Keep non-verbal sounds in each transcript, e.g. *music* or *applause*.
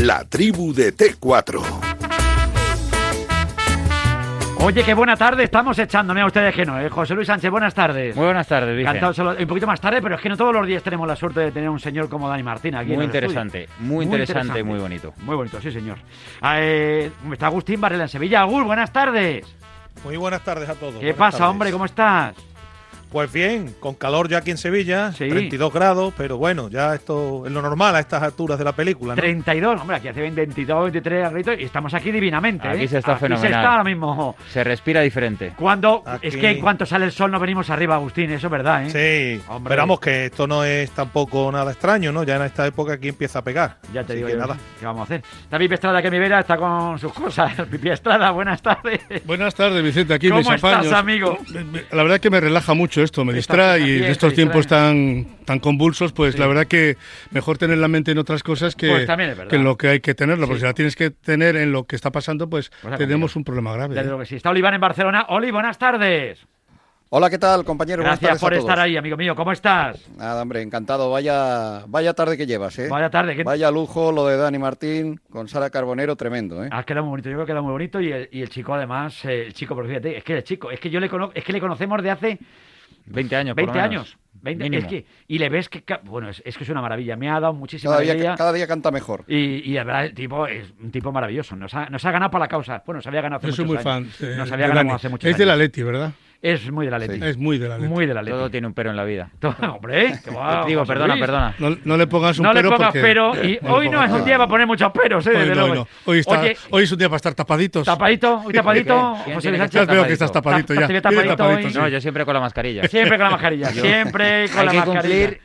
La tribu de T4. Oye, qué buena tarde estamos echándome a ustedes que no, ¿eh? José Luis Sánchez, buenas tardes. Muy buenas tardes, Vicente. Solo- un poquito más tarde, pero es que no todos los días tenemos la suerte de tener un señor como Dani Martín aquí. en Muy el interesante, estudio. muy interesante y muy bonito. Muy bonito, sí, señor. Ah, eh, está Agustín Varela en Sevilla. Agur, buenas tardes. Muy buenas tardes a todos. ¿Qué buenas pasa, tardes. hombre? ¿Cómo estás? Pues bien, con calor ya aquí en Sevilla, Sí. 32 grados, pero bueno, ya esto es lo normal a estas alturas de la película, ¿no? 32, hombre, aquí hace 22, 23 graditos y estamos aquí divinamente. Aquí ¿eh? se está Aquí se fenomenal. está ahora mismo. Se respira diferente. Cuando, Aquí- Es que en cuanto sale el sol no venimos arriba, Agustín, eso es verdad, ¿eh? Sí, Hombre. pero vamos que esto no es tampoco nada extraño, ¿no? Ya en esta época aquí empieza a pegar. Ya te Así digo que yo, nada. ¿qué vamos a hacer? David Estrada, que mi vera, está con sus cosas. *laughs* Pipi Estrada, buenas tardes. Buenas tardes, Vicente. Aquí ¿Cómo mis apaños. estás, amigo? Me- me- La verdad que me relaja mucho esto, me distrae y en estos tiempos tan, tan convulsos, pues Sí. la verdad que mejor tener la mente en otras cosas que, Pues que en lo que hay que tenerlo, porque Sí. si la tienes que tener en lo que está pasando, pues Pues tenemos un problema grave. Desde ¿eh? luego que sí. Está Oliván en Barcelona. Oli, buenas tardes. Hola, ¿qué tal, compañero? Buenas Gracias por estar ahí, amigo mío. ¿Cómo estás? Nada, hombre, encantado. Vaya, vaya tarde que llevas, ¿eh? Vaya tarde. ¿qué- Vaya lujo lo de Dani Martín con Sara Carbonero, tremendo, ¿eh? Has quedado muy bonito, yo creo que queda muy bonito y el, y el chico además, eh, el chico, porque fíjate, es que el chico, es que yo le conozco, es que le conocemos de hace 20 años, por 20 lo menos. años. 20, Mínimo. es que, y le ves que, ca- bueno, es, es que es una maravilla, me ha dado muchísima Cada día, cada día canta mejor. Y, y de verdad, el tipo es un tipo maravilloso. Nos ha, nos ha ganado para la causa. Bueno, se había ganado hace Yo soy muchos muy años. fan. eh, Nos había ganado Dani. hace muchos Es de la años. Leti, ¿verdad? Es muy de la Leti. Es muy de la Leti. Muy de la Leti. Todo tiene un pero en la vida. *laughs* Hombre, qué guau, Digo, perdona, Luis. perdona. No, no le pongas un No le pero pongas porque- pero. *laughs* Y no le hoy no pongas es un pero. día para poner muchos peros, ¿eh? Hoy Desde no, hoy luego. no. Hoy, está- Oye, hoy es un día para estar tapaditos. tapadito, hoy tapadito. ¿Quién José Luis que Ya Sánchez. veo que estás tapadito ya. Hoy. sí. No, yo siempre con la mascarilla. Siempre con la *laughs* mascarilla. Siempre con Hay la que mascarilla. cumplir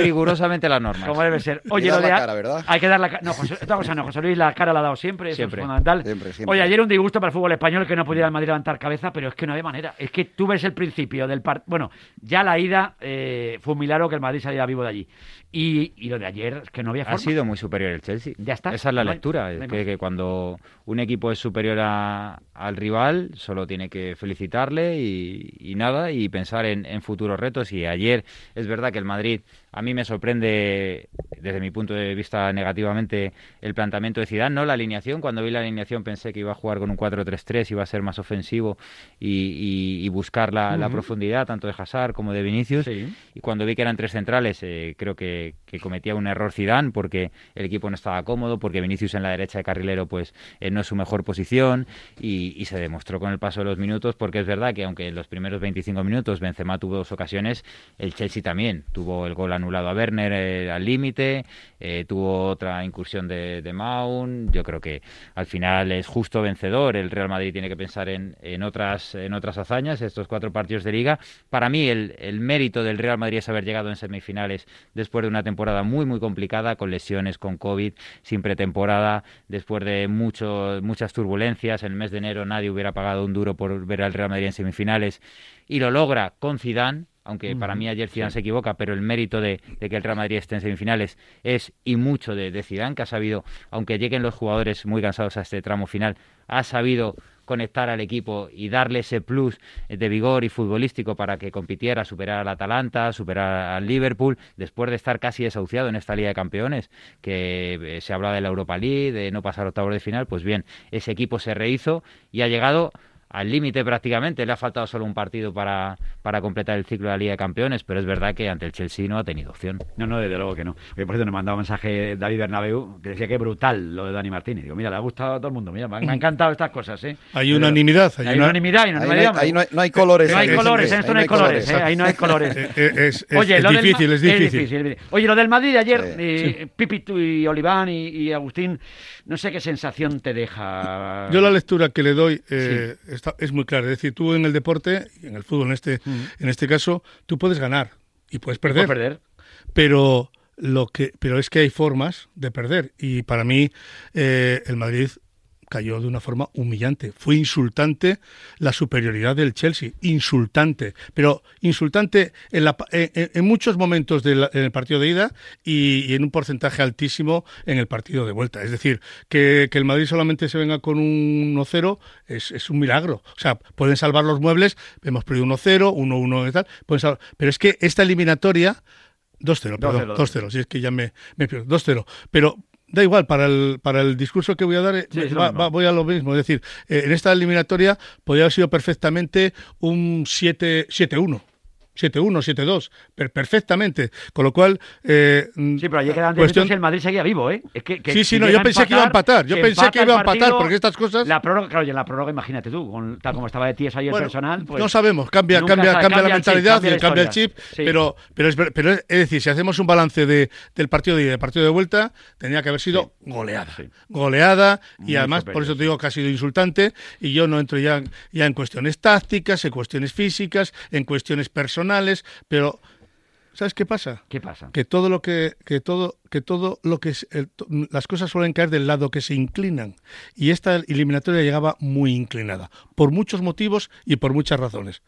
rigurosamente las normas. Como debe ser. Oye, lo dar de. la cara, ¿verdad? Hay que dar la cara. No, José, otra cosa no, José Luis, la cara la ha dado siempre. Eso Siempre. es fundamental. Siempre, siempre. Oye, ayer un disgusto para el fútbol español que no pudiera el Madrid levantar cabeza, pero es que no hay manera. Es que tú ves el principio del partido. Bueno, ya la ida eh, fue un milagro que el Madrid saliera vivo de allí. Y, y lo de ayer es que no había Ha forma. sido muy superior el Chelsea. Ya está. Esa es la No hay- lectura. no hay que, cuando un equipo es superior a- al rival, solo tiene que felicitarle y, y nada, y pensar en, en futuros retos. Y ayer es verdad que el Madrid, a mí me sorprende, desde mi punto de vista negativamente, el planteamiento de Zidane, no la alineación. Cuando vi la alineación pensé que iba a jugar con un 4-3-3, iba a ser más ofensivo y, y- y buscar la, profundidad tanto de Hazard como de Vinicius. Sí. Y cuando vi que eran tres centrales, eh, creo que, que cometía un error Zidane porque el equipo no estaba cómodo, porque Vinicius en la derecha de carrilero pues eh, no es su mejor posición y, y se demostró con el paso de los minutos porque es verdad que aunque en los primeros 25 minutos Benzema tuvo dos ocasiones, el Chelsea también tuvo el gol anulado a Werner eh, al límite, eh, tuvo otra incursión de, de Mount, yo creo que al final es justo vencedor, el Real Madrid tiene que pensar en, otras en otras hazañas, estos cuatro partidos de liga. Para mí el, el mérito del Real Madrid es haber llegado en semifinales después de una temporada muy muy complicada, con lesiones, con COVID, sin pretemporada, después de mucho, muchas turbulencias, en el mes de enero nadie hubiera pagado un duro por ver al Real Madrid en semifinales. Y lo logra con Zidane, aunque para mí ayer Zidane se equivoca, pero el mérito de, de que el Real Madrid esté en semifinales es y mucho de, de Zidane, que ha sabido, aunque lleguen los jugadores muy cansados a este tramo final, ha sabido conectar al equipo y darle ese plus de vigor y futbolístico para que compitiera, superar al Atalanta, superar al Liverpool, después de estar casi desahuciado en esta Liga de Campeones, que eh, se hablaba de la Europa League, de no pasar octavos de final, pues bien, ese equipo se rehizo y ha llegado al límite prácticamente. Le ha faltado solo un partido para, para completar el ciclo de la Liga de Campeones, pero es verdad que ante el Chelsea no ha tenido opción. No, no, desde luego que no. Oye, por cierto, nos mandaba un mensaje David Bernabeu que decía que brutal lo de Dani Martínez. Digo, mira, le ha gustado a todo el mundo. Mira, me han, me han *laughs* encantado estas cosas, ¿eh? Hay Pero- unanimidad. Hay, Hay una- unanimidad y Ahí no hay, no hay- no hay colores. No hay es- colores, es- en esto no hay colores, ¿eh? ahí no hay *laughs* Eh, colores. eh, es, es- Oye, es lo difícil, es difícil. es difícil. Oye, lo del Madrid de ayer, Sí. eh, Pipi, tú y Oliván y, y Agustín, no sé qué sensación te deja. Yo la lectura que le doy eh, está- es muy clara. Es decir, tú en el deporte, en el fútbol en este, en este caso, tú puedes ganar y puedes perder. Puedes perder. pero lo que pero es que hay formas de perder y para mí eh, el Madrid cayó de una forma humillante. Fue insultante la superioridad del Chelsea, insultante, pero insultante en, la en- en- en muchos momentos del en el partido de ida y, y en un porcentaje altísimo en el partido de vuelta. Es decir, que, que el Madrid solamente se venga con un 1-0 es, es un milagro. O sea, pueden salvar los muebles, hemos perdido 1-0, 1-1 y tal, pueden salvar- pero es que esta eliminatoria 2-0, perdón, 2-0, 2-0, si es que ya me, me pierdo, 2-0. Pero da igual, para el, para el discurso que voy a dar eh, Sí, va- va- voy a lo mismo. Es decir, eh, en esta eliminatoria podría haber sido perfectamente un 7 7-1. 7-1, 7-2, per- perfectamente. Con lo cual. eh, Sí, pero ayer quedaban 10 cuestión- el Madrid seguía vivo, ¿eh? Es que, que Sí, sí, si no, yo pensé que iba a empatar, yo pensé empata que iba a empatar, partido, porque estas cosas- La prórroga, claro, y en la prórroga, imagínate tú, con, tal como estaba de ti ayer Bueno, personal. Pues, no sabemos, cambia, cambia, sabe, cambia, la el chip, mentalidad, cambia y la cambia el chip, Sí. pero, pero, es, pero es, es decir, si hacemos un balance de, del partido de del partido de vuelta, tenía que haber sido goleada. Sí. Goleada, y además, superior, por eso te digo que ha sido insultante, y yo no entro ya, ya en cuestiones tácticas, en cuestiones físicas, en cuestiones personales, pero ¿sabes qué pasa? ¿Qué pasa? que todo lo que, que todo que todo lo que es el- las cosas suelen caer del lado que se inclinan y esta eliminatoria llegaba muy inclinada por muchos motivos y por muchas razones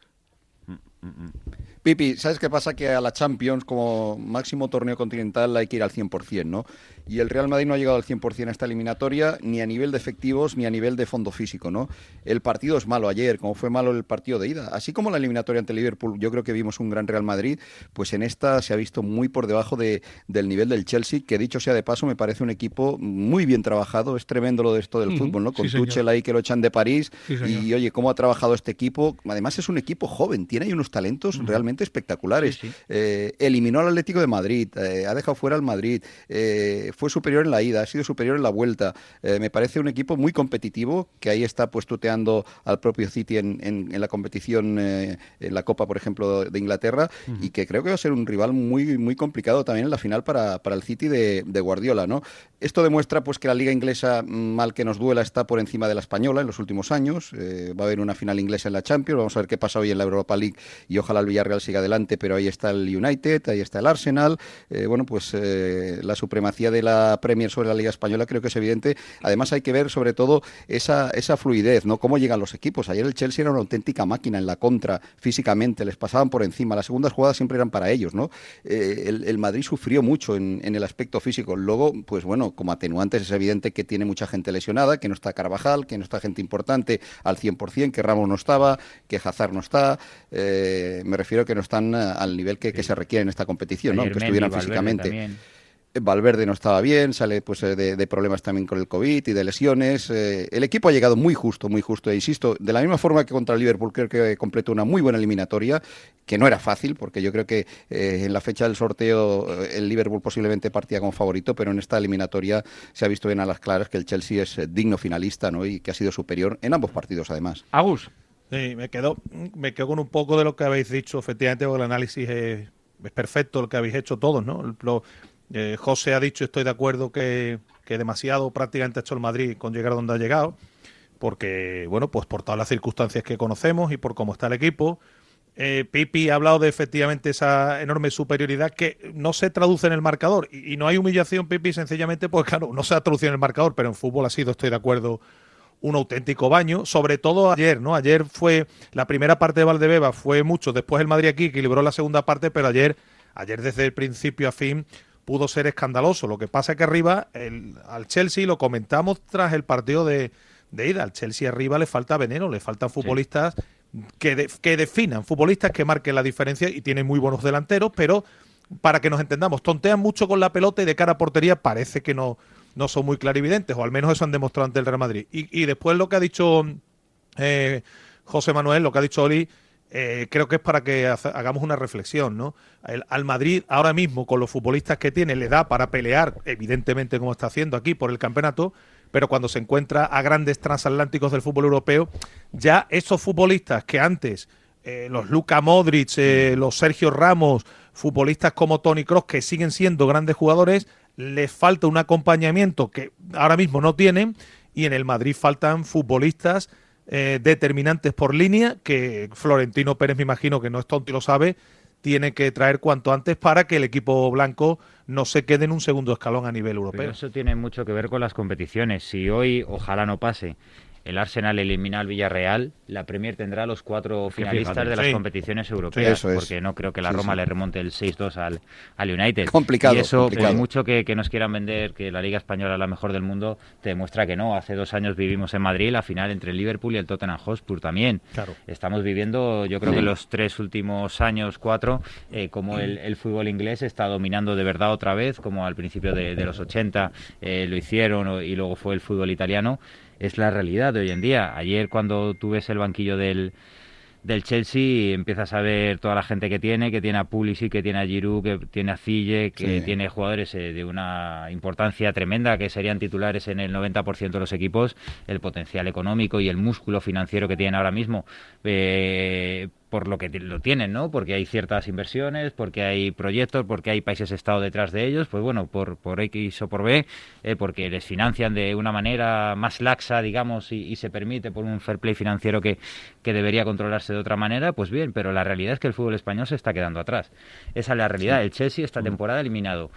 Pipi, ¿sabes qué pasa? Que a la Champions, como máximo torneo continental, hay que ir al 100%, ¿no? Y el Real Madrid no ha llegado al 100% a esta eliminatoria, ni a nivel de efectivos, ni a nivel de fondo físico, ¿no? El partido es malo ayer, como fue malo el partido de ida. Así como la eliminatoria ante Liverpool, yo creo que vimos un gran Real Madrid, pues en esta se ha visto muy por debajo de- del nivel del Chelsea, que dicho sea de paso, me parece un equipo muy bien trabajado. Es tremendo lo de esto del fútbol, ¿no? sí, Con señor. Tuchel ahí que lo echan de París. Sí, y oye, cómo ha trabajado este equipo. Además es un equipo joven, tiene ahí unos talentos realmente espectaculares. Sí, sí. Eh, eliminó al Atlético de Madrid, eh, ha dejado fuera al Madrid, eh, fue superior en la ida, ha sido superior en la vuelta. Eh, me parece un equipo muy competitivo, que ahí está pues tuteando al propio City en, en- en la competición, eh, en la Copa, por ejemplo, de Inglaterra, y que creo que va a ser un rival muy, muy complicado también en la final para, para el City de, de Guardiola, ¿no? Esto demuestra pues que la liga inglesa, mm, mal que nos duela, está por encima de la española en los últimos años. Eh, va a haber una final inglesa en la Champions, vamos a ver qué pasa hoy en la Europa League y ojalá el Villarreal siga adelante, pero ahí está el United, ahí está el Arsenal. Eh, bueno, pues eh, la supremacía de la Premier sobre la liga española creo que es evidente. Además hay que ver sobre todo esa, esa fluidez, ¿no? Cómo llegan los equipos. Ayer el Chelsea era una auténtica máquina en la contra, físicamente, les pasaban por encima. Las segundas jugadas siempre eran para ellos, ¿no? Eh, el, Madrid sufrió mucho en, el aspecto físico. Luego, pues bueno, como atenuantes es evidente que tiene mucha gente lesionada, que no está Carvajal, que no está gente importante al 100%, que Ramos no estaba, que Hazard no está. Me refiero que no están eh, al nivel que, que se requiere en esta competición, ¿no? Aunque estuvieran Valverde físicamente. también. Valverde no estaba bien, sale pues eh, de, de problemas también con el COVID y de lesiones. Eh, el equipo ha llegado muy justo, muy justo, e insisto, de la misma forma que contra el Liverpool creo que completó una muy buena eliminatoria, que no era fácil, porque yo creo que eh, en la fecha del sorteo eh, el Liverpool posiblemente partía como favorito, pero en esta eliminatoria se ha visto bien a las claras que el Chelsea es eh, digno finalista ¿no? y que ha sido superior en ambos partidos además. Agus, Sí, me quedo, me quedo con un poco de lo que habéis dicho, efectivamente, el análisis es, perfecto, lo que habéis hecho todos, ¿no? Eh, José ha dicho, estoy de acuerdo, que, que demasiado prácticamente ha hecho el Madrid con llegar donde ha llegado, porque, bueno, pues por todas las circunstancias que conocemos y por cómo está el equipo. Eh, Pipi ha hablado de efectivamente esa enorme superioridad que no se traduce en el marcador. Y, y no hay humillación, Pipi, sencillamente, pues claro, no se ha traducido en el marcador, pero en fútbol ha sido, estoy de acuerdo, un auténtico baño, sobre todo ayer, ¿no? Ayer fue la primera parte de Valdebeba, fue mucho, después el Madrid aquí equilibró la segunda parte, pero ayer, ayer desde el principio a fin pudo ser escandaloso. Lo que pasa es que arriba el, al Chelsea lo comentamos tras el partido de, de ida, al Chelsea arriba le falta veneno, le faltan futbolistas que, de- que definan, futbolistas que marquen la diferencia y tienen muy buenos delanteros, pero para que nos entendamos, tontean mucho con la pelota y de cara a portería parece que no, no son muy clarividentes, o al menos eso han demostrado ante el Real Madrid. Y, después lo que ha dicho eh, José Manuel, lo que ha dicho Oli, eh, creo que es para que hagamos una reflexión, ¿no? El- al Madrid ahora mismo, con los futbolistas que tiene, le da para pelear, evidentemente como está haciendo aquí, por el campeonato, pero cuando se encuentra a grandes transatlánticos del fútbol europeo, ya esos futbolistas que antes, eh, los Luka Modric, los Sergio Ramos, futbolistas como Tony Cross, que siguen siendo grandes jugadores, les falta un acompañamiento que ahora mismo no tienen, y en el Madrid faltan futbolistas eh, determinantes por línea, que Florentino Pérez, me imagino que no es tonto y lo sabe, tiene que traer cuanto antes para que el equipo blanco no se quede en un segundo escalón a nivel Pero europeo. eso tiene mucho que ver con las competiciones. Si hoy, ojalá no pase, el Arsenal elimina al Villarreal, la Premier tendrá los cuatro finalistas fíjate. de las Sí. competiciones europeas, es. porque no creo que la Roma sí. le remonte el 6-2 al, al United. Complicado, Y eso, complicado. por mucho que, que nos quieran vender que la Liga Española es la mejor del mundo, te demuestra que no. Hace dos años vivimos en Madrid la final entre el Liverpool y el Tottenham Hotspur también. Claro. Estamos viviendo, yo creo que los tres últimos años, cuatro, eh, como el, el fútbol inglés está dominando de verdad otra vez, como al principio de, de los 80 eh, lo hicieron y luego fue el fútbol italiano. Es la realidad de hoy en día. Ayer cuando tú ves el banquillo del, del Chelsea empiezas a ver toda la gente que tiene, que tiene a Pulisic, que tiene a Giroud, que tiene a Zille, que Sí. tiene jugadores eh, de una importancia tremenda que serían titulares en el 90% de los equipos, el potencial económico y el músculo financiero que tienen ahora mismo, eh, por lo que lo tienen, ¿no? Porque hay ciertas inversiones, porque hay proyectos, porque hay países Estado detrás de ellos, pues bueno, por, por X o por B, eh, porque les financian de una manera más laxa, digamos, y, y se permite por un fair play financiero que, que debería controlarse de otra manera, pues bien, pero la realidad es que el fútbol español se está quedando atrás. Esa es la realidad. El Chelsea esta temporada eliminado.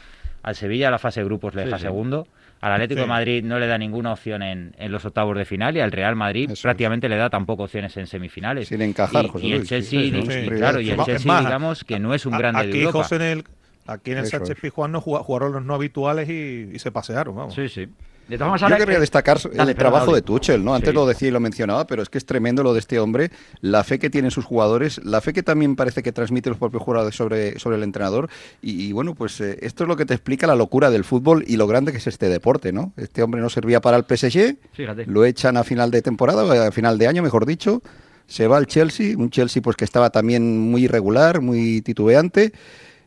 Al Sevilla la fase de grupos le Sí, deja sí. segundo. Al Atlético Sí. de Madrid no le da ninguna opción en, en los octavos de final y al Real Madrid Eso es. prácticamente le da tampoco opciones en semifinales. Sin encajar, y, José y el Luis, Chelsea, sí, sí, claro, y el Chelsea, más, digamos que no es un A- grande de aquí, Europa. José, en el, aquí en el Sánchez no juga- jugaron los no habituales y, y se pasearon, vamos. Sí, sí. De todas formas, Yo querría eh, destacar dale, el trabajo de Tuchel, ¿no? Antes Sí. lo decía y lo mencionaba, pero es que es tremendo lo de este hombre, la fe que tienen sus jugadores, la fe que también parece que transmite los propios jugadores sobre, sobre el entrenador. Y, y, bueno, pues eh, esto es lo que te explica la locura del fútbol y lo grande que es este deporte, ¿no? Este hombre no servía para el PSG, Fíjate. lo echan a final de temporada, a final de año, mejor dicho. Se va al Chelsea, un Chelsea pues que estaba también muy irregular, muy titubeante.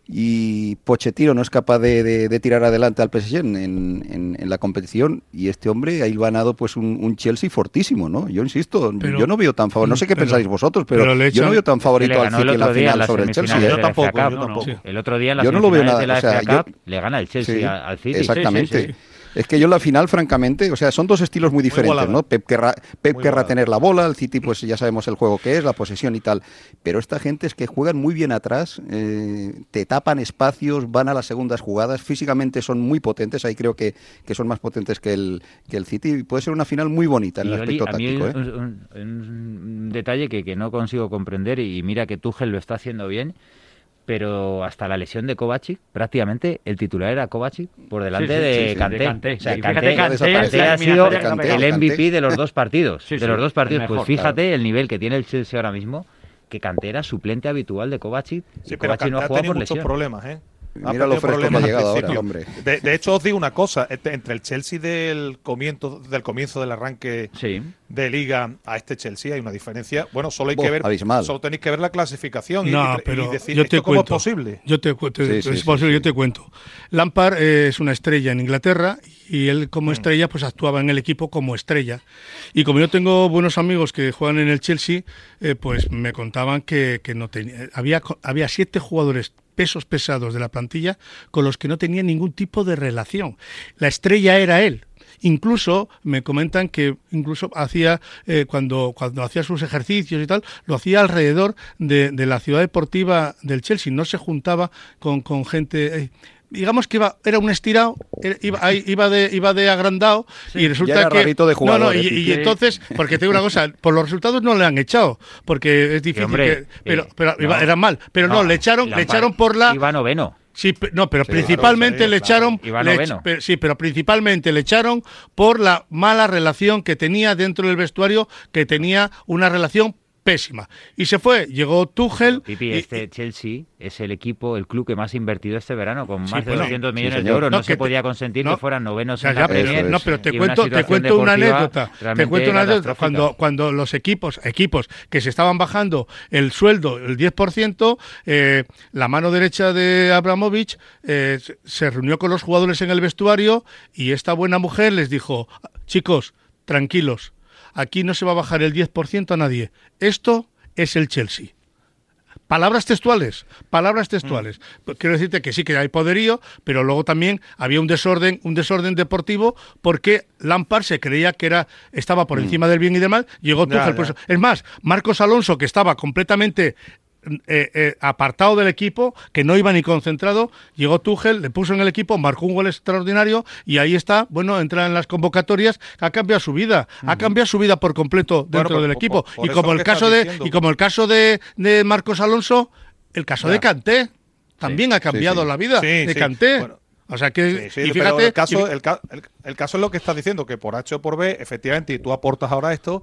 Y Pochettino no es capaz de, de- de tirar adelante al PSG en, en- en la competición. Y este hombre ha ganado pues un, un Chelsea fortísimo, ¿no? Yo insisto, Pero- yo no veo tan favorito. No sé qué pero- pensáis vosotros, pero, yo no veo tan favorito al City en la final sobre el Chelsea. Yo tampoco, yo tampoco. El otro día en las Yo no lo veo semifinales nada, de la o sea, FA yo- Cup le gana el Chelsea Sí, al City. Exactamente. Sí, sí, sí. Es que yo en la final, francamente, o sea, son dos estilos muy diferentes. ¿no? Pep querrá, Pep querrá tener la bola, el City, pues ya sabemos el juego que es, la posesión y tal. Pero esta gente es que juegan muy bien atrás, eh, te tapan espacios, van a las segundas jugadas, físicamente son muy potentes, ahí creo que, que son más potentes que el, que el City. y Puede ser una final muy bonita en Y, el Oli, aspecto táctico, ¿eh? un, un- un detalle que, que no consigo comprender y mira que Tuchel lo está haciendo bien, pero hasta la lesión de Kovacic, prácticamente el titular era Kovacic por delante Sí, sí, de sí, sí, Kanté. de Kanté. O sea, Sí, Kanté, fíjate, Kanté, Kanté la ha sido pegado. el Kanté. MVP de los dos partidos. Sí, de sí, los dos partidos. Pues fíjate el nivel que tiene el Chelsea ahora mismo, que Kanté era suplente habitual de Kovacic. Sí, y pero Kovacic no Kanté ha ha jugado por muchos lesión. problemas, ¿eh? Ha Mira lo tenido fresco que ha problemas al llegado ahora, principio. hombre. De, de hecho, os digo una cosa, este- entre el Chelsea del comienzo, del comienzo del arranque Sí. de liga a este Chelsea hay una diferencia. Bueno, solo hay que ver, abismal. solo tenéis que ver la clasificación y- No, y, pero y decir yo esto cómo cuento. es posible. Yo te, cu- te- Sí, sí, es sí, posible, sí. yo te cuento. Lampard es una estrella en Inglaterra y él como estrella pues actuaba en el equipo como estrella. Y como yo tengo buenos amigos que juegan en el Chelsea, eh, pues me contaban que, que no tenía, había, había siete jugadores pesos pesados de la plantilla con los que no tenía ningún tipo de relación. La estrella era él. Incluso me comentan que incluso hacía eh, cuando cuando hacía sus ejercicios y tal lo hacía alrededor de, la ciudad deportiva del Chelsea. No se juntaba con, con gente. eh, digamos que iba era un estirado iba, de iba de agrandado y resulta Ya era que rarito de no no jugador, y, entonces porque te digo una cosa por los resultados no le han echado porque es difícil hombre, que- pero eh, pero iba- no. era mal pero no, le echaron le echaron por la Iba noveno. Sí, no, pero Sí, principalmente claro, le claro. echaron. Iba le sí, pero principalmente le echaron por la mala relación que tenía dentro del vestuario, que tenía una relación pésima. Y se fue, llegó Tuchel. Pipi, y- este Chelsea es el equipo, el club que más ha invertido este verano, con Sí, más de bueno, 200 sí, millones de euros. No, No, se te- podía consentir no, que fueran novenos Ya, en la Premier no, pero te cuento, te cuento una anécdota. Te cuento una anécdota. Cuando, cuando los equipos, equipos que se estaban bajando el sueldo, el 10%, eh, la mano derecha de Abramovich eh, se- se reunió con los jugadores en el vestuario y esta buena mujer les dijo, chicos, tranquilos, aquí no se va a bajar el 10% a nadie. Esto es el Chelsea. Palabras textuales, palabras textuales. Pues Quiero decirte que sí que hay poderío, pero luego también había un desorden, un desorden deportivo porque Lampard se creía que era estaba por encima del bien y del mal, llegó Tuchel, ya. pues, es más, Marcos Alonso que estaba completamente eh, eh, apartado del equipo, que no iba ni concentrado. Llegó Tuchel, le puso en el equipo, marcó un gol extraordinario y ahí está, bueno, entra en las convocatorias, ha cambiado su vida, ha cambiado su vida por completo dentro del equipo. por- por y como el caso de y como el caso de, de Marcos Alonso, el caso de. Canté también ha cambiado sí. la vida de. Canté. Bueno, o sea que Sí, sí, y pero fíjate el caso, y- el, ca- el- el caso es lo que estás diciendo, que por H o por B, efectivamente, y tú aportas ahora esto,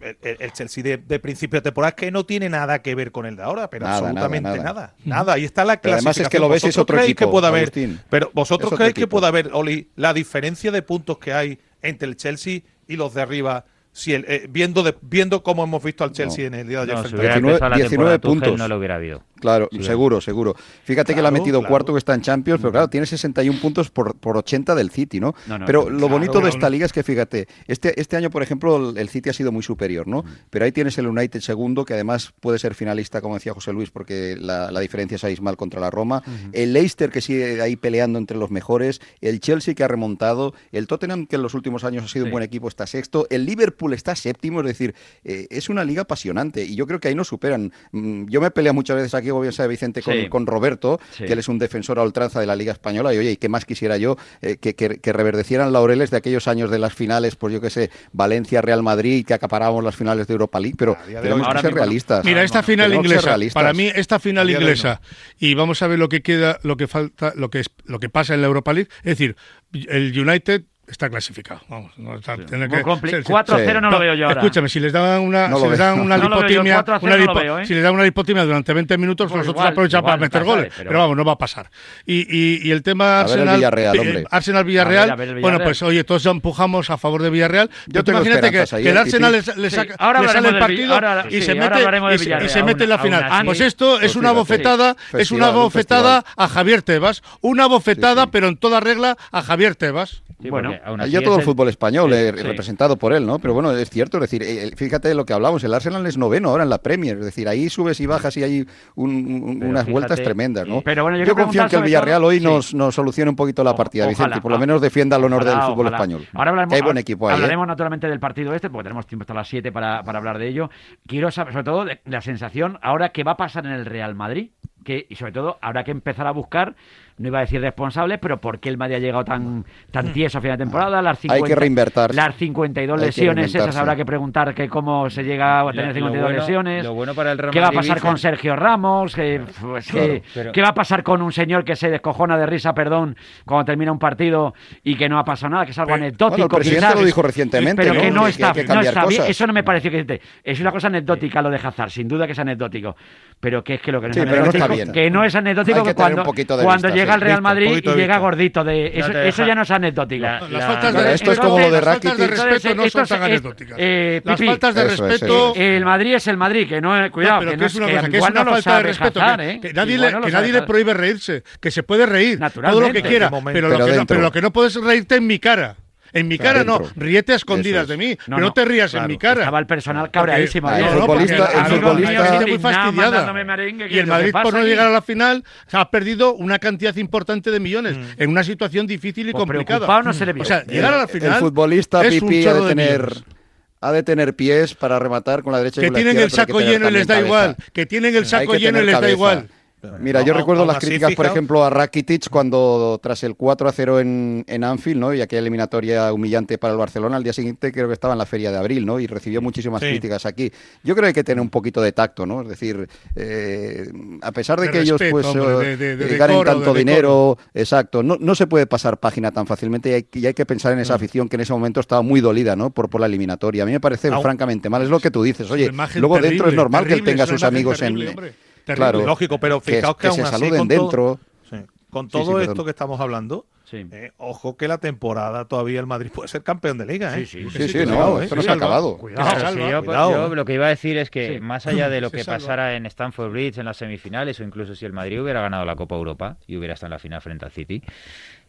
el, el Chelsea de, de principio de temporada que no tiene nada que ver con el de ahora, pero Nada, absolutamente nada, nada. nada. Nada, Ahí está la Pero además es que lo ves es ¿Vosotros otro creéis equipo, que puede haber, Agustín. Pero vosotros creéis que puede haber, Oli, la diferencia de puntos que hay entre el Chelsea y los de arriba, si el, eh, viendo, de- viendo cómo hemos visto al Chelsea en el día de ayer No, si al hubiera 19 empezado la 19 temporada Tuchel, puntos. no lo hubiera habido. Claro, Sí, seguro, seguro. Fíjate que le ha metido claro. cuarto que está en Champions, pero claro, tiene 61 puntos por, por 80 del City, ¿no? No, no, pero claro, lo bonito de esta liga es que fíjate, este, este año, por ejemplo, el- el City ha sido muy superior, ¿no? Pero ahí tienes el United segundo, que además puede ser finalista, como decía José Luis, porque la, la diferencia es abismal contra la Roma. El Leicester, que sigue ahí peleando entre los mejores. El Chelsea, que ha remontado. El Tottenham, que en los últimos años ha sido un buen equipo, está sexto. El Liverpool está séptimo, es decir, eh, es una liga apasionante. Y yo creo que ahí nos superan. Mm, Yo me peleo muchas veces aquí, como bien sabe Vicente, con, Sí. con Roberto, Sí. que él es un defensor a ultranza de la Liga Española. Y oye, ¿y qué más quisiera yo? Eh, que, que- que reverdecieran laureles de aquellos años de las finales, pues yo qué sé, Valencia, Real Madrid, que acaparábamos las finales de Europa League. Pero de tenemos que ser realistas. Mira, esta final inglesa, para mí esta final de inglesa y vamos a ver lo que queda, lo que falta, lo que es, lo que pasa en la Europa League, es decir, el United está clasificado, vamos, no está- tener Muy que- compli- se- se- 4-0 no, No, lo veo yo ahora. Escúchame, si les dan una, No si lo les dan una No yo, lipotimia, 4 a una 0 no lo lipo- veo, ¿eh? si les dan una lipotimia durante 20 minutos, Pues nosotros igual, aprovechamos igual, para meter goles. pero pero, vamos, no va a pasar. Y, y- y el tema Arsenal, Villarreal, eh. Arsenal A Villarreal, ver, a ver el bueno, pues oye, todos empujamos a favor de Villarreal. Tú tengo imagínate que, que el ¿eh, Arsenal le, Sí, saca, ahora le sale el partido y, sí, se mete, y, se- mete en la final. pues esto es una bofetada, es una bofetada a Javier Tebas, una bofetada, Sí, sí. pero en toda regla a Javier Tebas. Sí, Bueno, porque aún así ya todo el el- fútbol español eh, sí. representado por él, ¿no? Pero bueno, es cierto, es decir, eh, fíjate lo que hablamos, el Arsenal es noveno ahora en la Premier, es decir, ahí subes y bajas y hay un- un- Pero unas fíjate, vueltas tremendas, ¿no? Pero bueno, yo yo confío en que el Villarreal todo- hoy sí. nos, nos solucione un poquito la O- partida, ojalá. Vicente, y por lo menos defienda el honor Ojalá, del fútbol ojalá. español. Ahora hablaremos, Que hay buen equipo ahí, ¿eh? Hablaremos naturalmente del partido este, porque tenemos tiempo hasta las 7 para, para hablar de ello. Quiero saber, sobre todo, de la sensación ahora que va a pasar en el Real Madrid. Que, y sobre todo, habrá que empezar a buscar, no iba a decir responsables, pero ¿por qué el Madrid ha llegado tan, tan tieso a final de temporada? Las Hay que reinvertirse. Las 52 Hay que lesiones, esas habrá que preguntar que cómo se llega a Lo- tener lo 52 bueno- lesiones. lo bueno para el Real ¿Qué va a pasar con Sergio Ramos? Que, pues, Claro, que- pero- ¿Qué va a pasar con un señor que se descojona de risa, perdón, cuando termina un partido y que no ha pasado nada, que es algo Pero- anecdótico? Bueno, el presidente quizás, lo dijo recientemente, pero ¿no? que no que está, hay que no cambiar está bien. Eso no me pareció que es una cosa anecdótica lo de Hazard, sin duda que es anecdótico, pero que es que lo que no Sí, es pero no está anecdótico, bien. que no es anecdótico Hay que cuando, un poquito de cuando vista, llega el Real Madrid y de llega gordito de eso, eso ya no es anecdótico. La- Las la- faltas de esto es como lo de las faltas de Rakitic. respeto no son es- tan anecdóticas. eh, Las faltas de respeto... El Madrid es el Madrid, que no, cuidado, pero que, no es una que cosa, que es igual una no lo falta de respeto, que, ¿eh? que nadie, le, no lo que sabe nadie le Hazard. prohíbe reírse, que se puede reír, todo lo que quiera, pero, lo que no, dentro. pero lo que no puedes es reírte en mi cara. En mi cara no, dentro. ríete a escondidas es. de mí, No, pero no no, te rías en claro. mi cara. Estaba el personal Porque- cabreadísimo. El No, no, porque futbolista- el futbolista- muy fastidiada. merengue, Y el Madrid, por no aquí- llegar a la final, ha perdido una cantidad importante de millones en una situación difícil y Pues complicada. no se le vio. O sea, llegar a la El final. futbolista es un chorro de tener millones. ha de tener pies para rematar con la derecha y que con la tienen el saco lleno y les da igual. Que tienen el saco lleno y les da igual. Mira, yo recuerdo las críticas, por ejemplo, a Rakitic cuando tras el 4 a 0 en, en Anfield, ¿no? Y aquella eliminatoria humillante para el Barcelona, al día siguiente creo que estaba en la feria de abril, ¿no? Y recibió muchísimas Sí. críticas aquí. Yo creo que hay que tener un poquito de tacto, ¿no? Es decir, eh, a pesar de, De que ellos pues hombre, eh, de- de- de ganen decoro, tanto dinero, exacto, no, no se puede pasar página tan fácilmente y hay, y hay que pensar en esa Mm. afición que en ese momento estaba muy dolida, ¿no? Por, por la eliminatoria. A mí me parece francamente mal, es lo que tú dices. Oye, luego dentro es terrible, normal que él tenga sus amigos terrible, en... hombre. Claro. Terrible. Lógico, pero que- fijaos que, que se aún así, saluden con todo- dentro. sí, con todo sí, esto perdón. que estamos hablando, Sí. eh, ojo que la temporada todavía el Madrid puede ser campeón de liga, ¿eh? Sí, sí, Sí, sí, cuidado, no, ¿eh? esto no se ha acabado. Cuidado, Claro, salva. sí, yo, Cuidado, yo ¿eh? lo que iba a decir es que Sí. más allá de lo *laughs* Se que salva. pasara en Stamford Bridge en las semifinales o incluso si el Madrid hubiera ganado la Copa Europa y hubiera estado en la final frente al City,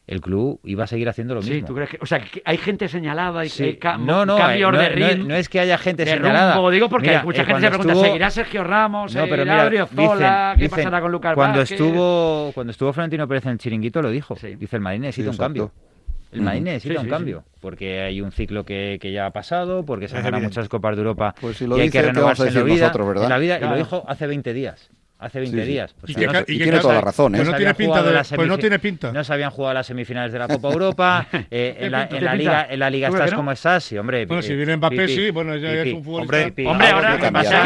el club iba a seguir haciendo lo Sí, mismo. ¿tú crees que, o sea, que hay gente señalada y Sí. que cam- no, no, cambios eh, no, de no- ritmo? no es que haya gente de señalada. rumbo, digo porque Mira, hay mucha eh, gente se pregunta, estuvo- ¿seguirá Sergio Ramos? No, pero ¿Seguirá mira, dicen- ¿Qué dicen, pasará con Lucas cuando Vázquez? estuvo cuando estuvo Florentino Pérez en el chiringuito lo dijo. Sí. Dice el Madrid necesita Sí, un cambio. El Madrid necesita Sí, un sí, cambio, porque hay un ciclo que, que ya ha pasado, porque se han ganado muchas Copas de Europa Pues si lo y hay dice, que ¿qué vamos a renovarse en la vida. nosotros, verdad? En la vida, y Claro. lo dijo hace 20 días. Hace 20 Sí, sí. días. Pues Y que tiene toda la razón, ¿eh? Pues no se tiene habían pinta jugado de, las pues no tiene pinta. No se habían jugado las semifinales de la Copa Europa. *laughs* eh, en, la, en la liga, en la liga ¿Tú crees estás como estás, sí, hombre. Bueno, eh, si viene Mbappé, sí, bueno, ya es un futbolista. Hombre, ahora que pasa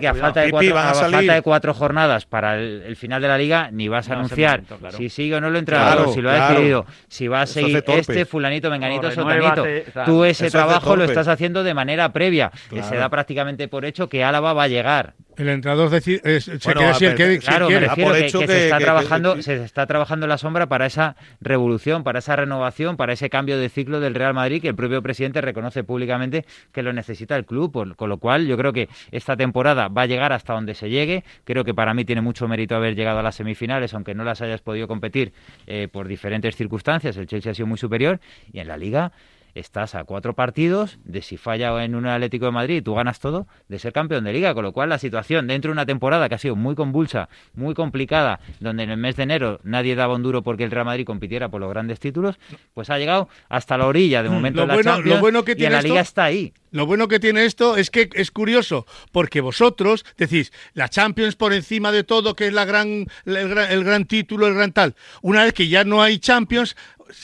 que pasa a falta de, cuatro, jornadas para el, final de la liga, ni vas a anunciar si sigue o no el entrenador, si lo ha decidido, si va a seguir este fulanito, menganito, O sotanito. Tú ese trabajo lo estás haciendo de manera previa, se da prácticamente por hecho que Álava va a llegar. El entrenador deci- es- se Bueno, queda así el a que, ver, si Claro, me quiere. Refiero por que, hecho que que- se está que- trabajando, que- se está trabajando en la sombra para esa revolución, para esa renovación, para ese cambio de ciclo del Real Madrid que el propio presidente reconoce públicamente que lo necesita el club, por- con lo cual yo creo que esta temporada va a llegar hasta donde se llegue. Creo que para mí tiene mucho mérito haber llegado a las semifinales, aunque no las hayas podido competir eh, por diferentes circunstancias. El Chelsea ha sido muy superior y en la Liga estás a cuatro partidos de si falla en un Atlético de Madrid y tú ganas todo, de ser campeón de liga, con lo cual la situación dentro de una temporada que ha sido muy convulsa, muy complicada, donde en el mes de enero nadie daba un duro porque el Real Madrid compitiera por los grandes títulos, pues ha llegado hasta la orilla de momento Lo en la bueno- lo Champions bueno que y en tiene la esto- liga está ahí. Lo bueno que tiene esto es que es curioso, porque vosotros decís, la Champions por encima de todo, que es la gran, el, gran, el gran título, el gran tal. Una vez que ya no hay Champions,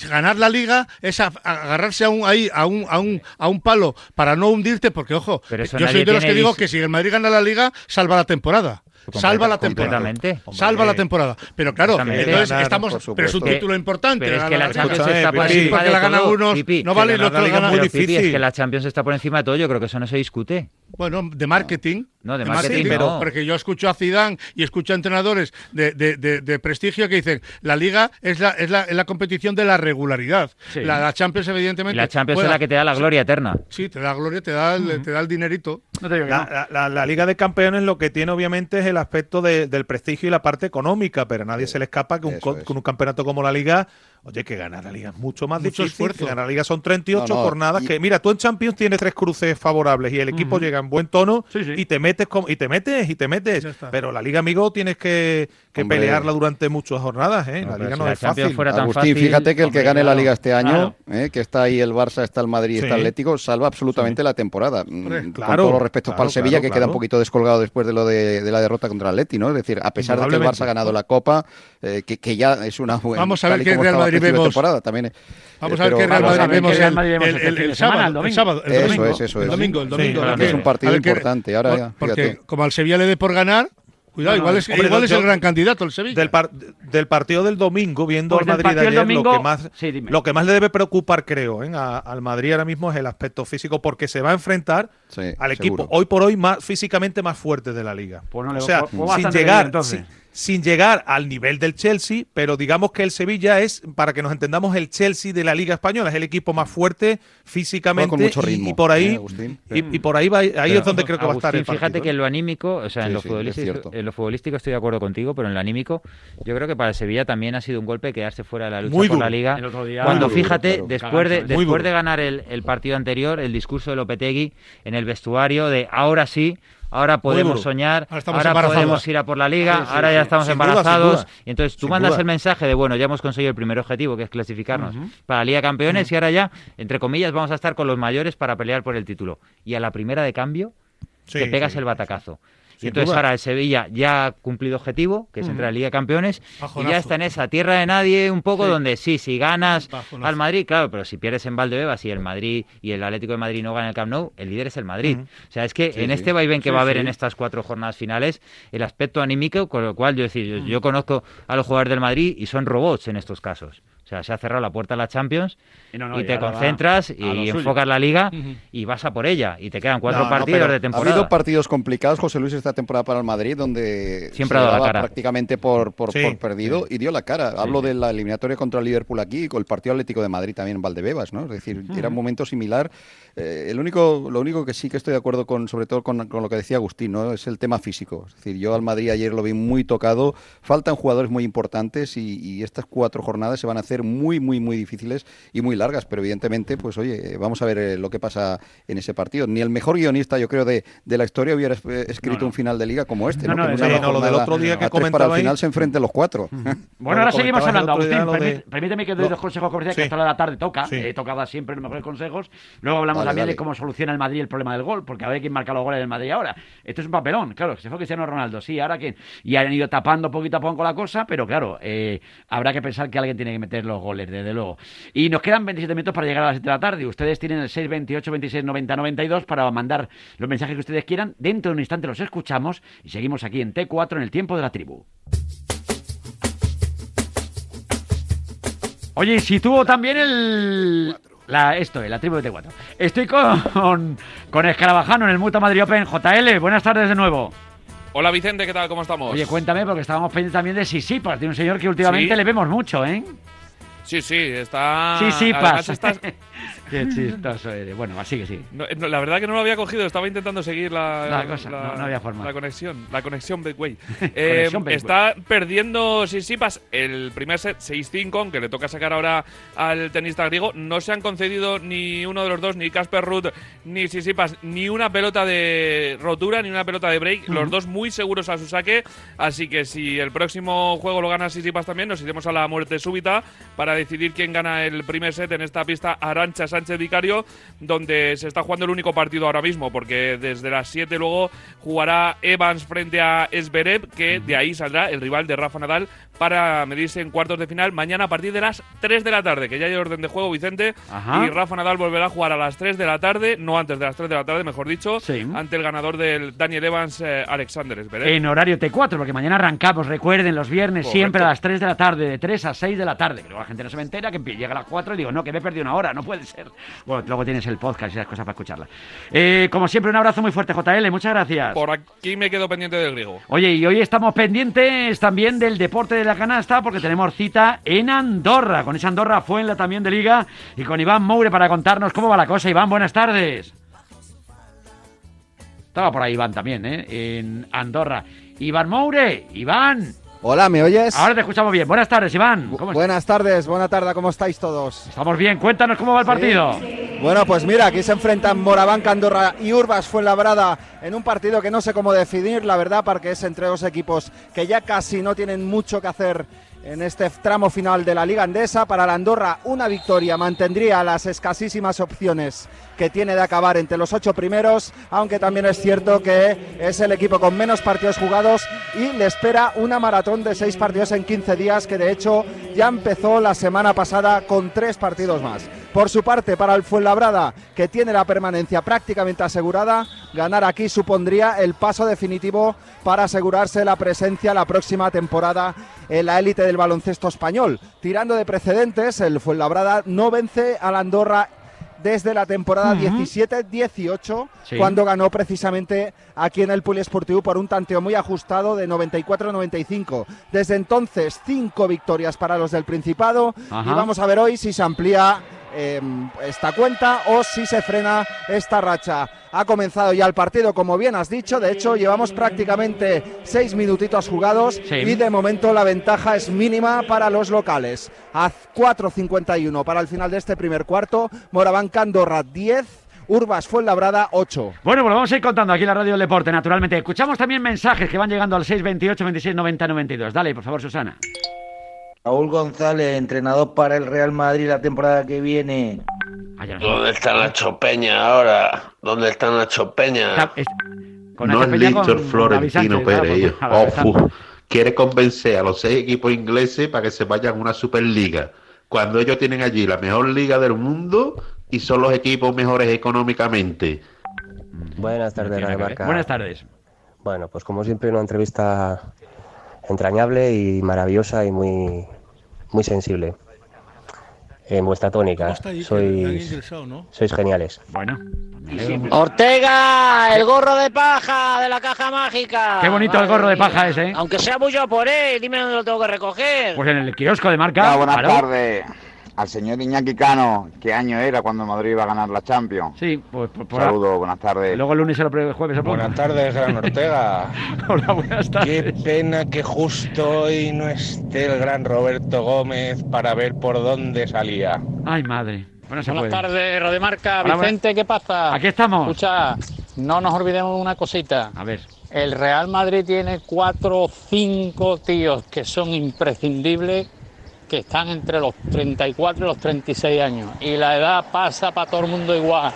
ganar la liga es a- agarrarse a un, ahí, a, un, a, un, a un palo para no hundirte, porque ojo, yo soy de los que digo que si el Madrid gana la liga, salva la temporada. Salva la temporada. Completamente. Salva la temporada. Pero claro, entonces Ganar, estamos. Pero es un título importante. Pero es que la. Champions está por Pipi, encima de todo. unos, Pipi, no vale, que el otro ganar la liga gana- es muy Pero, Pipi, difícil. es que la Champions está por encima de todo, yo creo que eso no se discute. Bueno, de marketing. No, de marketing pero porque yo escucho a Zidane y escucho a entrenadores de, de- de- de prestigio que dicen la liga es la, es la, es la competición de la regularidad. Sí. La, la Champions, evidentemente. Y la Champions es la que te da la gloria eterna. Sí, te da gloria, te da el, te da el dinerito. No te digo La, no. la- la- la Liga de Campeones lo que tiene obviamente es el aspecto de- del prestigio y la parte económica, pero a nadie se le escapa que un, es. con un campeonato como la Liga, oye, que ganar la Liga es mucho más Mucho difícil. esfuerzo. que Ganar la Liga son 38 No, no, jornadas y- que, mira, tú en Champions tienes tres cruces favorables y el equipo llega en buen tono Sí, sí. y te metes con- y te metes y te metes. Pero la Liga, amigo, tienes que, que Hombre. pelearla durante muchas jornadas, ¿eh? No, la Liga no es fácil. fuera tan Agustín, fácil, fíjate que el que gane la claro, liga este año, claro. eh, que está ahí el Barça, está el Madrid, está el Sí. Atlético, salva absolutamente la temporada. Mm, Hombre, Con claro, todos los respetos claro, para el Sevilla, claro, que queda claro. un poquito descolgado después de lo de, de la derrota contra el Atleti, ¿no? Es decir, a pesar de que el. Barça ha ganado la Copa, eh, que, que ya es una buena. Vamos a ver qué Real Madrid vemos. temporada, también, eh, Vamos a ver qué Real Madrid vemos el, el- el- el sábado. el domingo. sábado, el Eso domingo. es, eso el es. domingo, el Sí, domingo. claro. ¿a qué? Es un partido importante, Porque como al Sevilla le dé por ganar, cuidado, No, igual es, hombre, igual es yo- el gran candidato el Sevilla. Del, par- del partido del domingo, viendo Pues al Madrid ayer, lo, que más, Sí, dime. lo que más le debe preocupar, creo, ¿eh? a- al Madrid ahora mismo es el aspecto físico, porque se va a enfrentar Sí, al equipo seguro. hoy por hoy más físicamente más fuerte de la liga. Pues no le- o sea, sin llegar, bien, entonces. Sin, llegar al nivel del Chelsea, pero digamos que el Sevilla es, para que nos entendamos, el Chelsea de la Liga Española, es el equipo más fuerte físicamente con mucho y- ritmo, y, por ahí ¿eh, Agustín? y, y por ahí va, ahí Pero, es donde creo que va a estar Agustín, el partido. Fíjate que en lo anímico, o sea, en, lo sí, futbolístico, cierto. en lo futbolístico estoy de acuerdo contigo, pero en lo anímico, yo creo que para el Sevilla también ha sido un golpe quedarse fuera de la lucha Muy por la liga. El otro día- Cuando Muy duro, fíjate, claro. después de, después duro. de ganar el, el partido anterior, el discurso de Lopetegui en el vestuario de ahora sí. Ahora podemos soñar, Ahora podemos ir a por la liga, Sí, sí, ahora ya estamos Sin embarazados. duda. Y entonces tú Sin mandas duda. el mensaje de, bueno, ya hemos conseguido el primer objetivo, que es clasificarnos para la Liga de Campeones, y ahora ya, entre comillas, vamos a estar con los mayores para pelear por el título. Y a la primera de cambio, te pegas el batacazo. Y entonces duda. ahora el Sevilla ya ha cumplido objetivo, que es entrar a la Liga de Campeones, y ya está en esa tierra de nadie un poco Sí. donde sí, si ganas Bajonazo. al Madrid, claro, pero si pierdes en Valdebebas y el Madrid y el Atlético de Madrid no ganan el Camp Nou, el líder es el Madrid. O sea, es que Sí, en este vaivén que va a haber en estas cuatro jornadas finales, el aspecto anímico, con lo cual yo decir, yo, yo conozco a los jugadores del Madrid y son robots en estos casos. O sea, se ha cerrado la puerta a la Champions Y no, no, y y te va concentras y suyo. enfocas la liga Ujú. y vas a por ella. Y te quedan cuatro No, partidos de Ha temporada. habido partidos complicados, José Luis, esta temporada para el Madrid, donde Siempre se ha dado la daba cara. prácticamente por, por, Sí, por perdido y dio la cara. Hablo de la eliminatoria contra el Liverpool aquí y con el partido Atlético de Madrid también en Valdebebas, ¿no? Es decir, era un momento similar. Eh, el único, lo único que sí que estoy de acuerdo con, sobre todo con, con lo que decía Agustín, ¿no? Es el tema físico. Es decir, yo al Madrid ayer lo vi muy tocado. Faltan jugadores muy importantes y, y estas cuatro jornadas se van a hacer ser muy, muy, muy difíciles y muy largas, pero evidentemente, pues oye, vamos a ver eh, lo que pasa en ese partido. Ni el mejor guionista, yo creo, de, de la historia hubiera eh, escrito No, no. un final de liga como este. No, ¿no? no, Que no, lo del otro día que a tres para comentaba al final ahí. se enfrenten los cuatro. Bueno, ahora seguimos el hablando, Agustín. de- Permíteme que doy lo- dos consejos comerciales que hasta la hora de la tarde toca. Sí. He tocado siempre los mejores consejos. Luego hablamos Dale, también de cómo soluciona el Madrid el problema del gol, porque a ver quién marca los goles del Madrid ahora. Esto es un papelón, claro. Se fue Cristiano Ronaldo, sí, ahora quién. Y han ido tapando poquito a poco la cosa, pero claro, eh, habrá que pensar que alguien tiene que meter los goles, desde luego. Y nos quedan 27 minutos para llegar a las 7 de la tarde. Ustedes tienen el 628 26 90 92 para mandar los mensajes que ustedes quieran. Dentro de un instante los escuchamos y seguimos aquí en T4 en el tiempo de la tribu. Oye, y si tuvo también el... La, esto, la tribu de T4. Estoy con, con Escarabajano en el Mutua Madrid Open. JL, buenas tardes de nuevo. Hola Vicente, ¿qué tal? ¿Cómo estamos? Oye, cuéntame, porque estábamos pendientes también de Sisipas, de un señor que últimamente Sí. le vemos mucho, ¿eh? Sí, sí, está. Sisipas. además estás- *laughs* Qué chistoso eres. Bueno, así que sí. No, no, la verdad que no lo había cogido, estaba intentando seguir la, La cosa, no- no había forma. La conexión, la conexión Betway. *laughs* Eh, está perdiendo Sisipas el primer set 6-5, aunque le toca sacar ahora al tenista griego. No se han concedido ni uno de los dos, ni Casper Ruud ni Sisipas, ni una pelota de rotura, ni una pelota de break. Los dos muy seguros a su saque. Así que si el próximo juego lo gana Sisipas también, nos iremos a la muerte súbita para decidir quién gana el primer set en esta pista Arancha Sánchez Vicario, donde se está jugando el único partido ahora mismo, porque desde las 7 luego jugará Evans frente a Esberev, que de ahí saldrá el rival de Rafa Nadal para medirse en cuartos de final mañana a partir de las 3 de la tarde, que ya hay orden de juego, Vicente, Ajá. y Rafa Nadal volverá a jugar a las 3 de la tarde, no antes de las 3 de la tarde, mejor dicho, Sí. ante el ganador del Daniel Evans, eh, Alexander Esberev. En horario T4, porque mañana arrancamos, recuerden, los viernes Correcto. siempre a las 3 de la tarde, de 3 a 6 de la tarde. Que luego la gente no se me entera, que llega a las 4 y digo, no, que me he perdido una hora, no puede ser. Bueno, luego tienes el podcast y esas cosas para escucharla. Eh, como siempre, un abrazo muy fuerte, JL, muchas gracias. Por aquí me quedo pendiente del griego. Oye, y hoy estamos pendientes también del deporte de la canasta porque tenemos cita en Andorra. Con esa Andorra fue en la también de Liga y con Iván Moure para contarnos cómo va la cosa. Iván, buenas tardes. Estaba por ahí Iván también, ¿eh? En Andorra. Iván Moure, Iván. Hola, ¿me oyes? Ahora te escuchamos bien. Buenas tardes, Iván. ¿Cómo estás? Buenas tardes, buena tarde, ¿cómo estáis todos? Estamos bien. Cuéntanos cómo va el partido. Bueno, pues mira, aquí se enfrentan Morabanca, Andorra y Urbas Fuenlabrada en un partido que no sé cómo definir, la verdad, porque es entre dos equipos que ya casi no tienen mucho que hacer en este tramo final de la Liga Andesa. Para la Andorra, una victoria mantendría las escasísimas opciones que tiene de acabar entre los ocho primeros, aunque también es cierto que es el equipo con menos partidos jugados y le espera una maratón de seis partidos en 15 días, que de hecho ya empezó la semana pasada con tres partidos más. Por su parte, para el Fuenlabrada, que tiene la permanencia prácticamente asegurada, ganar aquí supondría el paso definitivo para asegurarse la presencia la próxima temporada en la élite del baloncesto español. Tirando de precedentes, el Fuenlabrada no vence a la Andorra desde la temporada Ujú. 17-18, Sí. cuando ganó precisamente aquí en el Poliesportivo por un tanteo muy ajustado de 94-95. Desde entonces, cinco victorias para los del Principado y vamos a ver hoy si se amplía eh, esta cuenta o si se frena esta racha. Ha comenzado ya el partido, como bien has dicho. De hecho, llevamos prácticamente seis minutitos jugados Sí. y de momento la ventaja es mínima para los locales. A 4.51 para el final de este primer cuarto. Morabanca Andorra 10, Urbas Fuenlabrada 8. Bueno, pues vamos a ir contando aquí en la Radio del Deporte, naturalmente. Escuchamos también mensajes que van llegando al 628 26 90 92. Dale, por favor, Susana. Raúl González, entrenador para el Real Madrid la temporada que viene. ¿Dónde está Nacho Peña ahora? ¿Dónde está Nacho Peña? Con no es Víctor Florentino claro, Pérez. ver, Oh, quiere convencer a los seis equipos ingleses para que se vayan a una Superliga. Cuando ellos tienen allí la mejor liga del mundo y son los equipos mejores económicamente. Buenas tardes. Marca. Buenas tardes. Bueno, pues como siempre una entrevista entrañable y maravillosa y muy, muy sensible. En vuestra tónica. Sois, sois geniales. Bueno, mucho. Ortega, el gorro de paja de la caja mágica. Qué bonito el gorro de paja ese, ¿eh? Aunque sea mucho por él, dime dónde lo tengo que recoger. Pues en el kiosco de marca. Hola, buenas tardes. Al señor Iñaki Cano, ¿qué año era cuando Madrid iba a ganar la Champions? Sí, pues por, por Saludos, buenas tardes. Luego el lunes se lo el jueves se lo Buenas tardes, Gran *laughs* Ortega. Hola, buenas tardes. Qué pena que justo hoy no esté el gran Roberto Gómez para ver por dónde salía. Ay, madre. Bueno, se Buenas puede. tardes, Rodemarca. Hola, Vicente, ¿qué pasa? Aquí estamos. Escucha, no nos olvidemos una cosita. A ver. El Real Madrid tiene cuatro o cinco tíos que son imprescindibles, que están entre los 34 y los 36 años. Y la edad pasa para todo el mundo igual.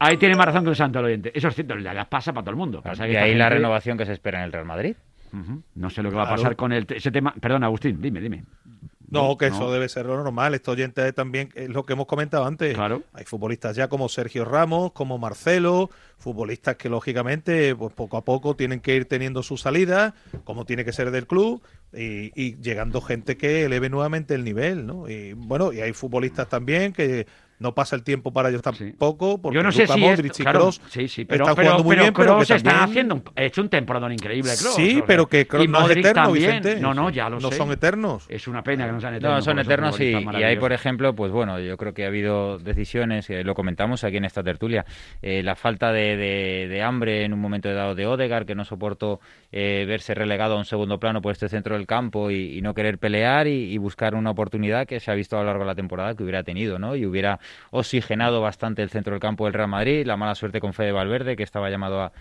Ahí tiene más razón que un santo el oyente. Eso es cierto, la edad pasa para todo el mundo. Pasa Y ahí la renovación que se espera en el Real Madrid. No sé lo que va a pasar con el, ese tema. Perdón, Agustín, dime, dime. No, que No. eso debe ser lo normal. Esto oyente también es lo que hemos comentado antes. Claro. Hay futbolistas ya como Sergio Ramos, como Marcelo, futbolistas que lógicamente pues poco a poco tienen que ir teniendo su salida, como tiene que ser del club, y, y llegando gente que eleve nuevamente el nivel, ¿no? Y bueno, y hay futbolistas también que no pasa el tiempo para ellos tampoco, porque Yo no sé Luka si Modric esto- y claro, Kroos sí, sí, pero, están pero, jugando muy pero bien, pero Kroos que está también- haciendo un, hecho un temporadón increíble. Kroos, Sí, o sea, pero que Kroos y no es eterno, también. Vicente. No, no, ya lo No sé. son eternos. Es una pena que no sean eternos. No, son eternos y, futbolistas y hay, por ejemplo, pues bueno, yo creo que ha habido decisiones, eh, lo comentamos aquí en esta tertulia, eh, la falta de, de- de hambre en un momento dado de Odegar, que no soportó eh, verse relegado a un segundo plano por este centro del campo y, y no querer pelear y, y buscar una oportunidad que se ha visto a lo largo de la temporada que hubiera tenido, ¿no? Y hubiera oxigenado bastante el centro del campo del Real Madrid, la mala suerte con Fede Valverde, que estaba llamado a,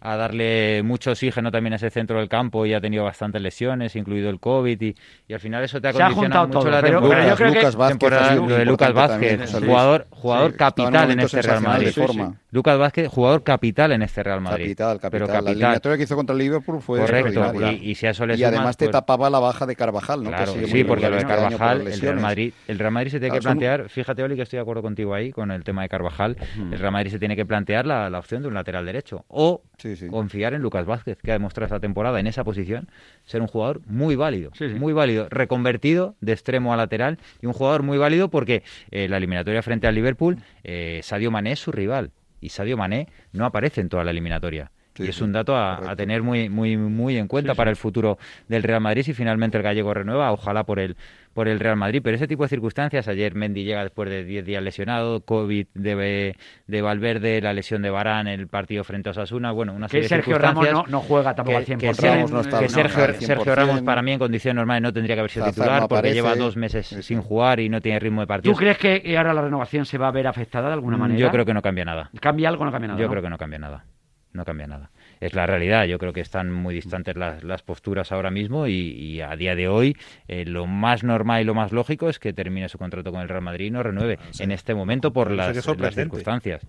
a darle mucho oxígeno también a ese centro del campo y ha tenido bastantes lesiones, incluido el COVID, y, y al final eso te ha Se ha condicionado juntado mucho todo, la pero- temporada. pero yo creo que- Lucas Vázquez temporada- lo de Lucas Vázquez, también, jugador, Sí, jugador un capital en este Real Madrid. de forma. Lucas Vázquez, jugador capital en este Real Madrid. Capital, capital. Pero La capital. eliminatoria que hizo contra el Liverpool fue Correcto, y, y si a eso le Y además te pues, tapaba la baja de Carvajal, ¿no? Que Claro, sigue sí, porque lo de Carvajal, el Real. Madrid, el Real Madrid se tiene que plantear, fíjate Oli que estoy de acuerdo contigo ahí con el tema de Carvajal, el Real Madrid se tiene que plantear la, la opción de un lateral derecho o confiar en Lucas Vázquez, que ha demostrado esta temporada en esa posición ser un jugador muy válido, muy válido, reconvertido de extremo a lateral y un jugador muy válido porque eh, la eliminatoria frente al Liverpool, eh, Sadio Mané es su rival y Sadio Mané no aparece en toda la eliminatoria. Y es un dato a, a tener muy, muy, muy en cuenta Sí, sí. para el futuro del Real Madrid si finalmente el gallego renueva, ojalá por el, por el Real Madrid. Pero ese tipo de circunstancias, ayer Mendy llega después de 10 días lesionado, COVID de, de Valverde, la lesión de Barán, el partido frente a Osasuna, bueno, una Que serie Sergio de Ramos circunstancias no, no juega tampoco al que, 100%. que Sergio- que Sergio, al Sergio 100%. Ramos para mí en condiciones normales no tendría que haber sido titular no porque aparece. lleva dos meses sin jugar y no tiene ritmo de partido. ¿Tú crees que ahora la renovación se va a ver afectada de alguna manera? Mm, Yo creo que no cambia nada. ¿Cambia algo o no cambia nada? Yo no? creo que no cambia nada. No cambia nada. Es la realidad. Yo creo que están muy distantes las, las posturas ahora mismo y, y a día de hoy eh, lo más normal y lo más lógico es que termine su contrato con el Real Madrid y no renueve en este momento por las, circunstancias.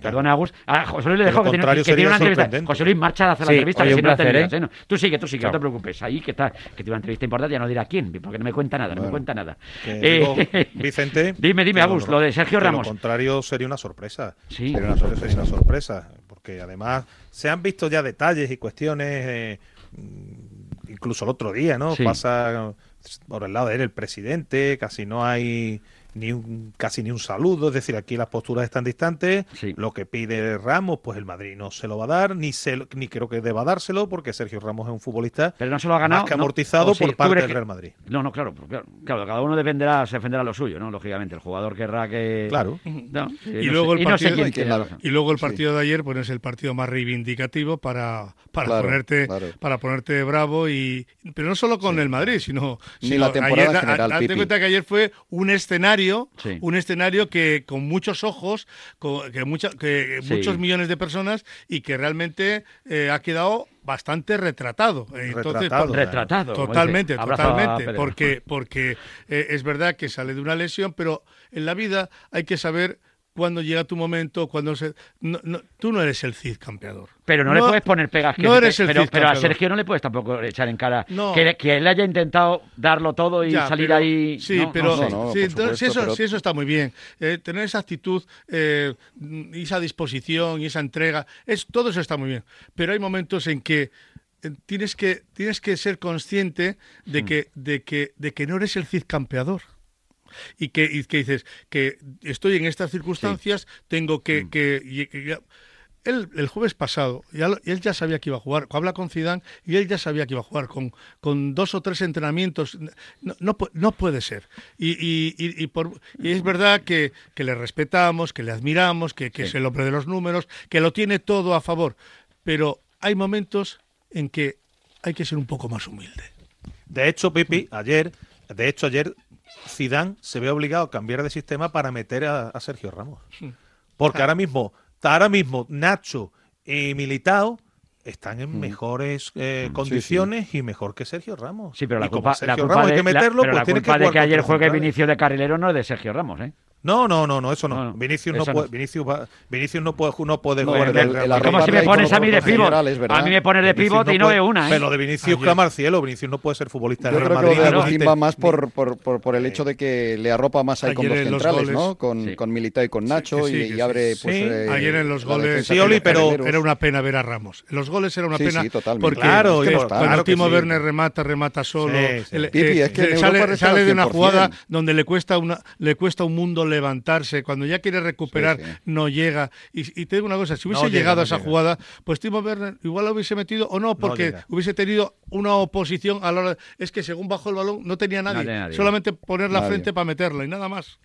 Perdona, Agus. Ah, José Luis le De dejo que tiene, que una entrevista. José Luis marcha a hacer la entrevista. oye, que si no placer, ¿eh? ¿eh? No. Tú sigue, tú sigue, no te preocupes. Ahí que está, que tiene una entrevista importante, ya no dirá quién, porque no me cuenta nada, no me cuenta nada. Eh, digo, *laughs* Vicente. dime, dime, Agus, lo de Sergio Ramos. Lo contrario sería una sorpresa. Sí. Sería una, sor- sería una sorpresa. Porque además se han visto ya detalles y cuestiones, eh, mm, incluso el otro día, ¿no? Sí. Pasa por el lado de él el presidente, casi no hay ni un, casi ni un saludo, es decir, aquí las posturas están distantes, lo que pide Ramos, pues el Madrid no se lo va a dar, ni se lo- ni creo que deba dárselo, porque Sergio Ramos es un futbolista Pero no se lo ha ganado. más que amortizado sí, por ¿tú parte del que- Real Madrid. No, no, claro, claro, claro, cada uno defenderá, se defenderá lo suyo, ¿no? Lógicamente, el jugador querrá que. Claro. No, sí, y, no luego sé- el partido, y luego el partido de ayer pues es el partido más reivindicativo para, para Claro, ponerte claro. para ponerte bravo y pero no solo con el Madrid sino, Ni sino la temporada ayer, en general, a- date Pipi. cuenta que ayer fue un escenario Sí. un escenario que con muchos ojos con, que, mucha- que Sí. muchos millones de personas y que realmente eh, ha quedado bastante retratado Eh, entonces Retratado. totalmente totalmente porque porque eh, es verdad que sale de una lesión pero en la vida hay que saber cuándo llega tu momento, cuando se... no- no- tú no eres el Cid campeador. Pero no, le puedes poner pegas. Que no eres el pero, Cid pero a. Sergio no le puedes tampoco echar en cara No. que, que él haya intentado darlo todo y Ya, salir pero- ahí. Sí, no, no pero sí, eso, sí, eso está muy bien. Eh, tener esa actitud, eh, y esa disposición y esa entrega, es, todo eso está muy bien. Pero hay momentos en que eh, tienes que tienes que ser consciente de que de que de que no eres el Cid campeador. Y que, y que dices que estoy en estas circunstancias, tengo que, que- y- y- él el jueves pasado, ya lo- él ya sabía que iba a jugar, habla con Zidane y él ya sabía que iba a jugar con, con dos o tres entrenamientos, no, no, no puede ser. Y, y- y- y por, y es verdad que, que le respetamos, que le admiramos, que, que es el hombre de los números, que lo tiene todo a favor, pero hay momentos en que hay que ser un poco más humilde. De hecho, Pipi, ayer, de hecho ayer Zidane se ve obligado a cambiar de sistema para meter a, a Sergio Ramos. Porque ahora mismo, ahora mismo Nacho y Militao están en mejores eh, condiciones y mejor que Sergio Ramos. Sí, pero la Y culpa, Sergio la culpa Ramos hay de, que la- meterlo, pero pues la culpa que de que ayer juegue. Vinicio de carrilero no es de Sergio Ramos, ¿eh? No, no, no, no, eso no. No, no, Vinicius, no puede, no. Vinicius, va- Vinicius no puede, no puede No, jugar el- en el- el. Como si me pones a mí de pivot. A mí me pones de pivot no y no veo una, ¿eh? Pero de Vinicius clama al cielo. Vinicius no puede ser futbolista Yo de creo Real que lo Madrid. de ni Agustín te- va más por, por, por, por el hecho de que le arropa más ahí con los en los centrales, goles- ¿no? Con, Sí. con Militao y con Nacho que sí, y, que y sí. abre pues Sí. eh, Ayer en los goles Sí, Oli, los pero-. Era una pena ver a Ramos. En los goles era una Sí, pena. sí, totalmente. Porque Claro, que cuando que Timo sí. Werner remata, remata solo. Sí, sí. eh, Pipi, es que en Europa sale, de una 100%. jugada donde le cuesta una le cuesta un mundo levantarse. Cuando ya quiere recuperar, Sí, sí. no llega. Y, y te digo una cosa: si hubiese No llega, llegado no a esa llega. jugada, pues Timo Werner igual lo hubiese metido o no, porque hubiese tenido una oposición a la hora. Es que según bajó el balón, no tenía nadie. tenía nadie. Solamente poner la Nadie. frente para meterla y nada más.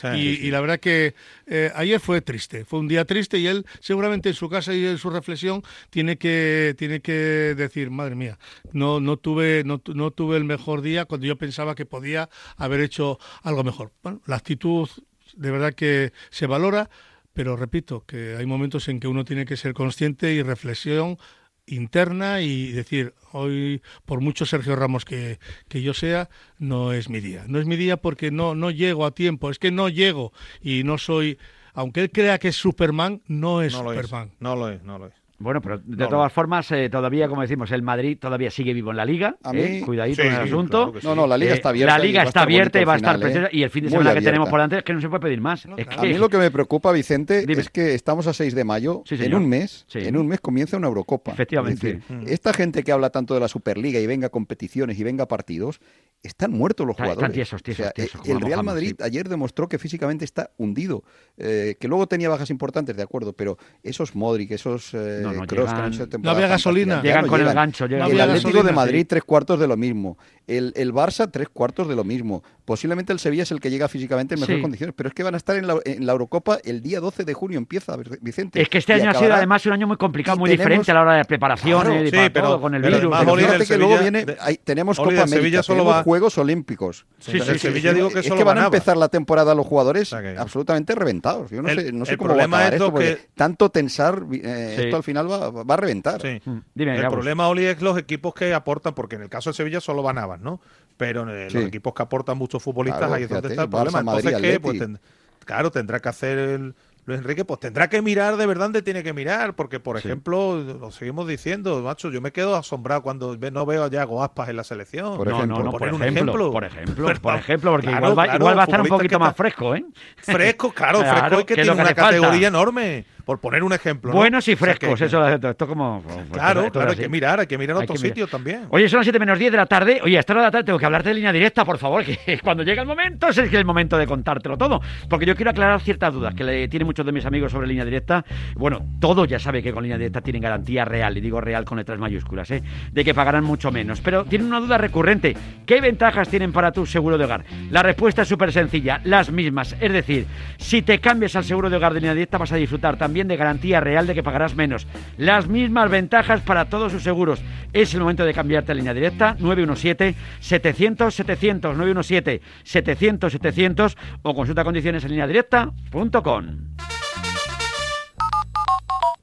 Sí, y, la verdad que eh, ayer fue triste, fue un día triste y él seguramente en su casa y en su reflexión tiene que tiene que decir, madre mía, no no tuve no, no tuve el mejor día cuando yo pensaba que podía haber hecho algo mejor. Bueno, la actitud de verdad que se valora, pero repito que hay momentos en que uno tiene que ser consciente y reflexión interna y decir, hoy, por mucho Sergio Ramos que, que yo sea, no es mi día. No es mi día porque no, no llego a tiempo, es que no llego y no soy, aunque él crea que es Superman, no es No lo es. Superman. No lo es, no lo es. Bueno, pero de No, todas no. formas, eh, todavía, como decimos, el Madrid todavía sigue vivo en la Liga. A ¿eh? mí- Cuidadito Sí, en el sí, asunto. claro que sí. No, no, la liga Eh, está abierta. La y Liga va a está estar abierta y va a estar final, ¿eh? preciosa. Y el fin de semana que tenemos por delante es que no se puede pedir más. Es A que- mí lo que me preocupa, Vicente, Dime. es que estamos a 6 de mayo. Sí, en un mes, Sí. en un mes comienza una Eurocopa. Efectivamente. Es decir, esta gente que habla tanto de la Superliga y venga competiciones y venga partidos, están muertos los jugadores. están tiesos, tiesos, O sea, tiesos, eh, el Real Madrid sí. ayer demostró que físicamente está hundido, eh, que luego tenía bajas importantes, de acuerdo, pero esos Modric, esos eh, No, no, llegan- que han hecho No había gasolina. Llegan no con el gancho, llegan el Atlético gasolina, de Madrid, sí. tres cuartos de lo mismo. El, el Barça, tres cuartos de lo mismo. Posiblemente el Sevilla es el que llega físicamente en mejores Sí. condiciones, pero es que van a estar en la, en la Eurocopa el día 12 de junio, empieza, Vicente. Es que este año ha sido además un año muy complicado, muy tenemos- diferente a la hora de preparaciones, Claro, y sí, para pero- todo, con el pero virus. además, Pero Oli, fíjate que luego viene, tenemos Copa América, solo va- Juegos Olímpicos. Sí, el que- Sevilla digo que es solo que van a empezar la temporada los jugadores absolutamente reventados. Yo no El- sé, no sé el cómo va a acabar es esto, porque que- tanto tensar, eh, Sí. esto al final va, va a reventar. Sí. Mm, Dime, el problema, Oli, es los equipos que aportan, porque en el caso de Sevilla solo van Navas, ¿no? Pero en Sí. los equipos que aportan muchos futbolistas, Claro, ahí es donde fíjate, está el problema. Madrid, Entonces, ¿qué? Pues ten- claro, tendrá que hacer el, Luis Enrique, pues tendrá que mirar de verdad donde tiene que mirar, porque, por Sí. ejemplo, lo seguimos diciendo, macho, yo me quedo asombrado cuando no veo a Yago Aspas en la selección. Por no, ejemplo. no, no, por ejemplo, ejemplo. por ejemplo, Pero- *laughs* por ejemplo, porque Claro, igual, va, claro, igual va a estar un poquito más fresco, ¿eh? Fresco, claro, Claro, fresco y que tiene una falta. categoría enorme, por poner un ejemplo. ¿no? Buenos y O sea, que- frescos, eso esto, esto como... Claro, esto claro, hay que mirar, hay que mirar Hay otro que mirar. sitio también. Oye, son las 7 menos 10 de la tarde. Oye, a esta hora de la tarde tengo que hablarte de línea directa, por favor, que *laughs* cuando llega el momento es el momento de contártelo todo. Porque yo quiero aclarar ciertas dudas que le tienen muchos de mis amigos sobre línea directa. Bueno, todo ya sabe que con línea directa tienen garantía real, y digo real con letras mayúsculas, ¿eh? de que pagarán mucho menos. Pero tienen una duda recurrente. ¿Qué ventajas tienen para tu seguro de hogar? La respuesta es súper sencilla, las mismas. Es decir, si te cambias al seguro de hogar de línea directa vas a disfrutar también de garantía real de que pagarás menos. Las mismas ventajas para todos sus seguros. Es el momento de cambiarte a línea directa 917-700-700, 917-700-700 o consulta condiciones en línea directa.com.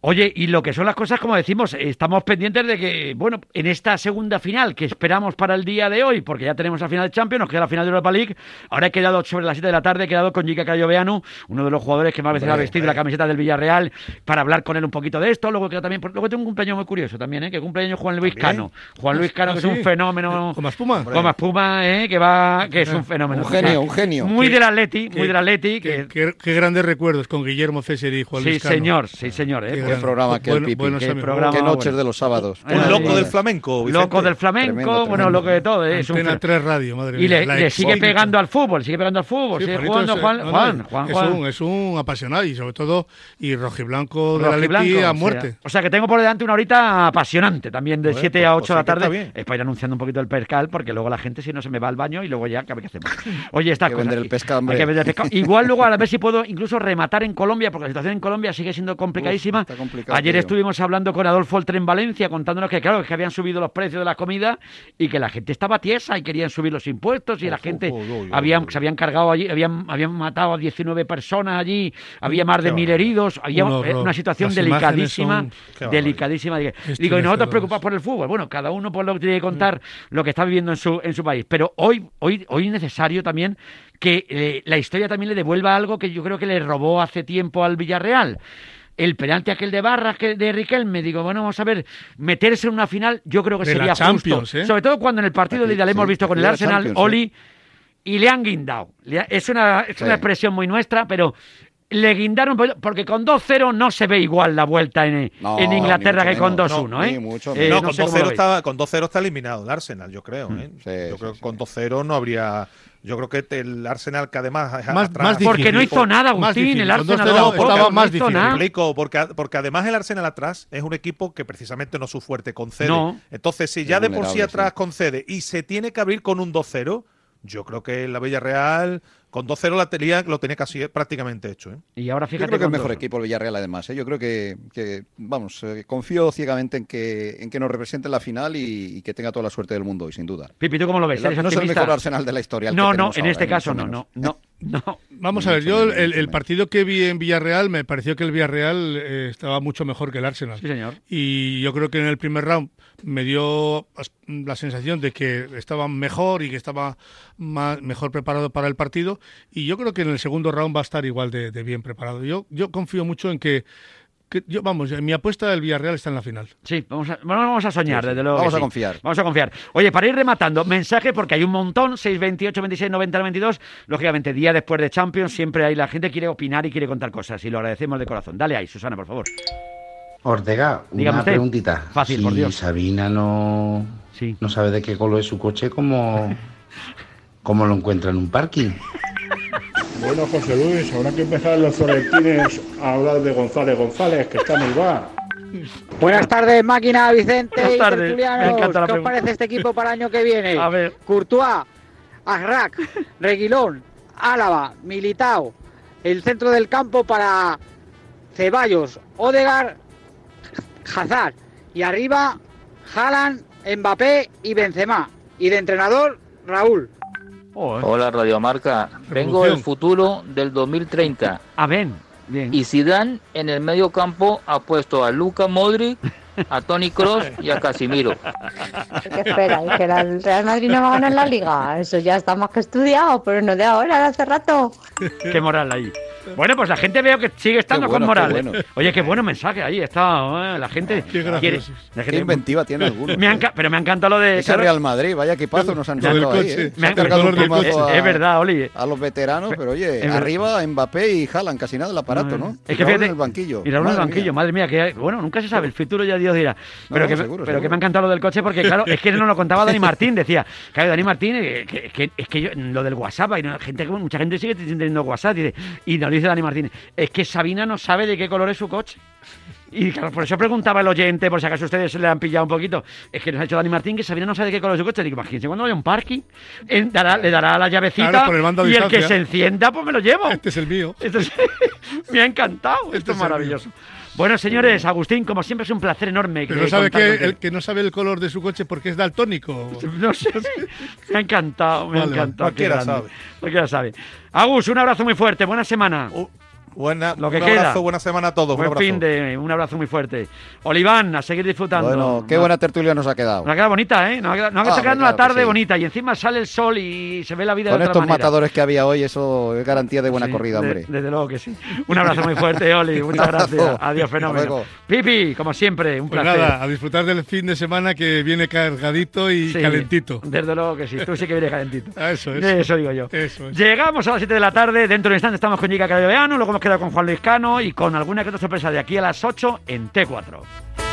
Oye, y lo que son las cosas, como decimos, estamos pendientes de que, bueno, en esta segunda final que esperamos para el día de hoy, porque ya tenemos la final de Champions, nos queda la final de Europa League, ahora he quedado sobre las 7 de la tarde, he quedado con Gica Cayoveanu, uno de los jugadores que más veces ha vestido la camiseta del Villarreal, para hablar con él un poquito de esto, luego queda también, luego tengo un cumpleaños muy curioso también, ¿eh? que cumpleaños Juan Luis. Cano, Juan Luis Cano, ¿Ah, que sí? es un fenómeno... ¿Como espuma? Como espuma, ¿eh? que va, que es un fenómeno. Un genio, un genio. Muy Que- del Atleti, muy que- del Atleti, Qué, que, grandes recuerdos con Guillermo César y Juan Sí, Luis Cano. señor, sí, señor. ¿eh? Qué Pues programa que el Pipi. Qué, amigos. programa, qué noches bueno. de los sábados. Un loco Madre del flamenco. Vicente. Loco del flamenco, Tremendo, bueno, tremendo. loco de todo. ¿eh? Es un Antena fe- 3 Radio, madre y mía. le, la le sigue pegando al fútbol, sigue pegando al fútbol, Sí, sigue jugando es- Juan, no, no, Juan, Juan, es, Juan. Un, es un apasionado y sobre todo y rojiblanco de la Rojiblanco, Leti a o sea, muerte. O sea, que tengo por delante una horita apasionante también, de Bueno, 7 pues- a pues 8 de la está tarde. Es para ir anunciando un poquito el pescal, porque luego la gente si no se me va al baño y luego ya, ¿qué hacemos? Oye, *laughs* que vender el pescado. *laughs* Igual luego a ver si puedo incluso rematar en Colombia, porque la situación en Colombia sigue siendo complicadísima. Está complicado, Ayer tío. estuvimos hablando con Adolfo Oltre en Valencia, contándonos que, claro, que habían subido los precios de la comida y que la gente estaba tiesa y querían subir los impuestos y la gente habían, se habían cargado allí, habían, habían matado a 19 personas allí, había más de mil heridos, había eh, una situación Las delicadísima, son- delicadísima. Digo, y nosotros preocupados por el fútbol. Bueno, cada uno por lo que tiene que contar lo que está viviendo en su, en su país. Pero hoy, hoy, hoy es necesario también que eh, la historia también le devuelva algo que yo creo que le robó hace tiempo al Villarreal. El penalti aquel de Barras que de Riquelme, digo, bueno, vamos a ver, meterse en una final, yo creo que De sería justo. ¿eh? Sobre todo cuando en el partido de Aquí, ida le hemos visto con el de Arsenal, ¿eh? Oli, y le han guindado. Es una, es Sí. una expresión muy nuestra, pero le guindaron por- porque con 2-0 no se ve igual la vuelta en, No, en Inglaterra que con menos. 2-1, ¿eh? ni mucho Eh, no, no con sé cómo 2-0 lo está, con 2-0 está eliminado el Arsenal, yo creo. ¿eh? Sí, yo sí, creo que sí. con 2-0 no habría. Yo creo que el Arsenal, que además. es Más- atrás- más difícil. Porque no hizo nada, Agustín. El Arsenal 2-0 tampoco, estaba no más difícil. explico, porque, porque además el Arsenal atrás es un equipo que precisamente no es su fuerte, concede. No. Entonces, si Es ya de por sí atrás sí. concede y se tiene que abrir con un 2-0, yo creo que la Villarreal con 2-0 la tenía, lo tenía casi prácticamente hecho. ¿eh? Y ahora Yo fíjate creo que es mejor equipo el Villarreal, además. ¿eh? Yo creo que, que, vamos, eh, confío ciegamente en que, en que nos represente en la final y, y que tenga toda la suerte del mundo, y sin duda. Pipi, ¿tú cómo lo ves? El- ¿Eres no es el mejor Arsenal de la historia. No, no, en ahora, este caso no, no, no, no. Vamos a ver, yo el, el partido que vi en Villarreal me pareció que el Villarreal eh, estaba mucho mejor que el Arsenal. Sí, señor. Y yo creo que en el primer round me dio la sensación de que estaba mejor y que estaba más, mejor preparado para el partido. Y yo creo que en el segundo round va a estar igual de, de bien preparado. Yo, yo confío mucho en que, que yo, vamos, mi apuesta del Villarreal está en la final. Sí, vamos a, bueno, vamos a soñar, Sí, sí. desde luego. Vamos a sí. confiar. Vamos a confiar. Oye, para ir rematando, mensaje, porque hay un montón, 628, 26, 90, 92. Lógicamente, día después de Champions, siempre hay la gente que quiere opinar y quiere contar cosas, y lo agradecemos de corazón. Dale ahí, Susana, por favor. Ortega, Dígame una usted. preguntita. Fácil, si por Dios. Sabina no, Sí. no sabe de qué color es su coche, ¿cómo, cómo lo encuentra en un parking? *laughs* Bueno, José Luis, habrá que empezar los florentines a hablar de González González, que está muy va. Buenas tardes, máquina Vicente Buenas y tardes. ¿Qué os parece este equipo para el año que viene? A ver. Courtois, Arrac, *laughs* Reguilón, Álava, Militao. El centro del campo para Ceballos, Odegar, Hazard. Y arriba, Haaland, Mbappé y Benzema. Y de entrenador, Raúl. Hola Radiomarca, vengo Revolución. del futuro del 2030 Amén. Bien. y Zidane en el medio campo ha puesto a Luka Modric, a Tony Cross y a Casimiro. ¿Qué esperáis? ¿Que la- el Real Madrid no va a ganar la liga? Eso ya está más que estudiado, pero no de ahora, de hace rato. Qué moral ahí. Bueno, pues la gente veo que sigue estando Qué bueno, con moral. qué bueno. Oye, qué bueno mensaje ahí está. eh, La gente quiere. graciosos. la Qué gente- inventiva tiene algunos, Me eh. pero me ha encantado lo de. Ese Real Madrid, vaya equipazo nos han sacado ahí. ¿eh? Me ha han- cargado un Es verdad, Oli. a los veteranos, pero oye, Es arriba Mbappé y Haaland, casi nada el aparato, ¿no? Es Y que Raúl fíjate, en el banquillo. Y Raúl en el banquillo, mía. madre mía, que bueno, nunca se sabe, el futuro ya Dios dirá. Pero, no, que, seguro, pero que seguro. me ha encantado lo del coche porque, claro, es que no lo contaba Dani *laughs* Martín, decía, claro, Dani Martín, eh, que, que- es que yo, lo del WhatsApp, hay gente, mucha gente sigue teniendo WhatsApp, dice, y nos dice Dani Martín, es que Sabina no sabe de qué color es su coche. Y claro, por eso preguntaba el oyente, por si acaso ustedes se le han pillado un poquito, es que nos ha dicho Dani Martín que Sabina no sabe de qué color es su coche. Digo, imagínense cuando vaya a un parking, dará- le dará la llavecita Claro, el y el que se encienda, pues me lo llevo. Este es el mío. Esto es- *laughs* me ha encantado, esto es es maravilloso. Bueno, señores, Agustín, como siempre es un placer enorme. Pero que no sabe que, contigo. el que no sabe el color de su coche porque es daltónico. *laughs* No sé, me ha encantado, me ha Vale, encantado. qué cualquiera sabe. Cualquiera sabe. Agus, un abrazo muy fuerte, buena semana. Buena, Lo que un queda. abrazo, buena semana a todos. un Buen abrazo. fin de, un abrazo muy fuerte. Oliván, a seguir disfrutando. Bueno, qué buena tertulia nos ha quedado. Nos ha quedado bonita, ¿eh? Nos ha quedado, nos ha Ah, quedado hombre, una claro que tarde sí. bonita y encima sale el sol y se ve la vida Con de otra estos manera. matadores que había hoy, eso es garantía de buena Sí, corrida, de- hombre. desde luego que sí. Un abrazo muy fuerte, *laughs* Oli. Muchas Un abrazo. gracias. Adiós, fenómeno. Pipi, como siempre, un Pues placer. nada, a disfrutar del fin de semana que viene cargadito y Sí, calentito. Desde luego que sí. Tú sí que vienes calentito. *laughs* Eso es. Eso digo yo. Eso. Llegamos a las 7 de la tarde. Dentro de un instante estamos con Giga Carabeano. Luego hemos quedado con Juan Luis Cano y con alguna que otra sorpresa de aquí a las 8 en T4.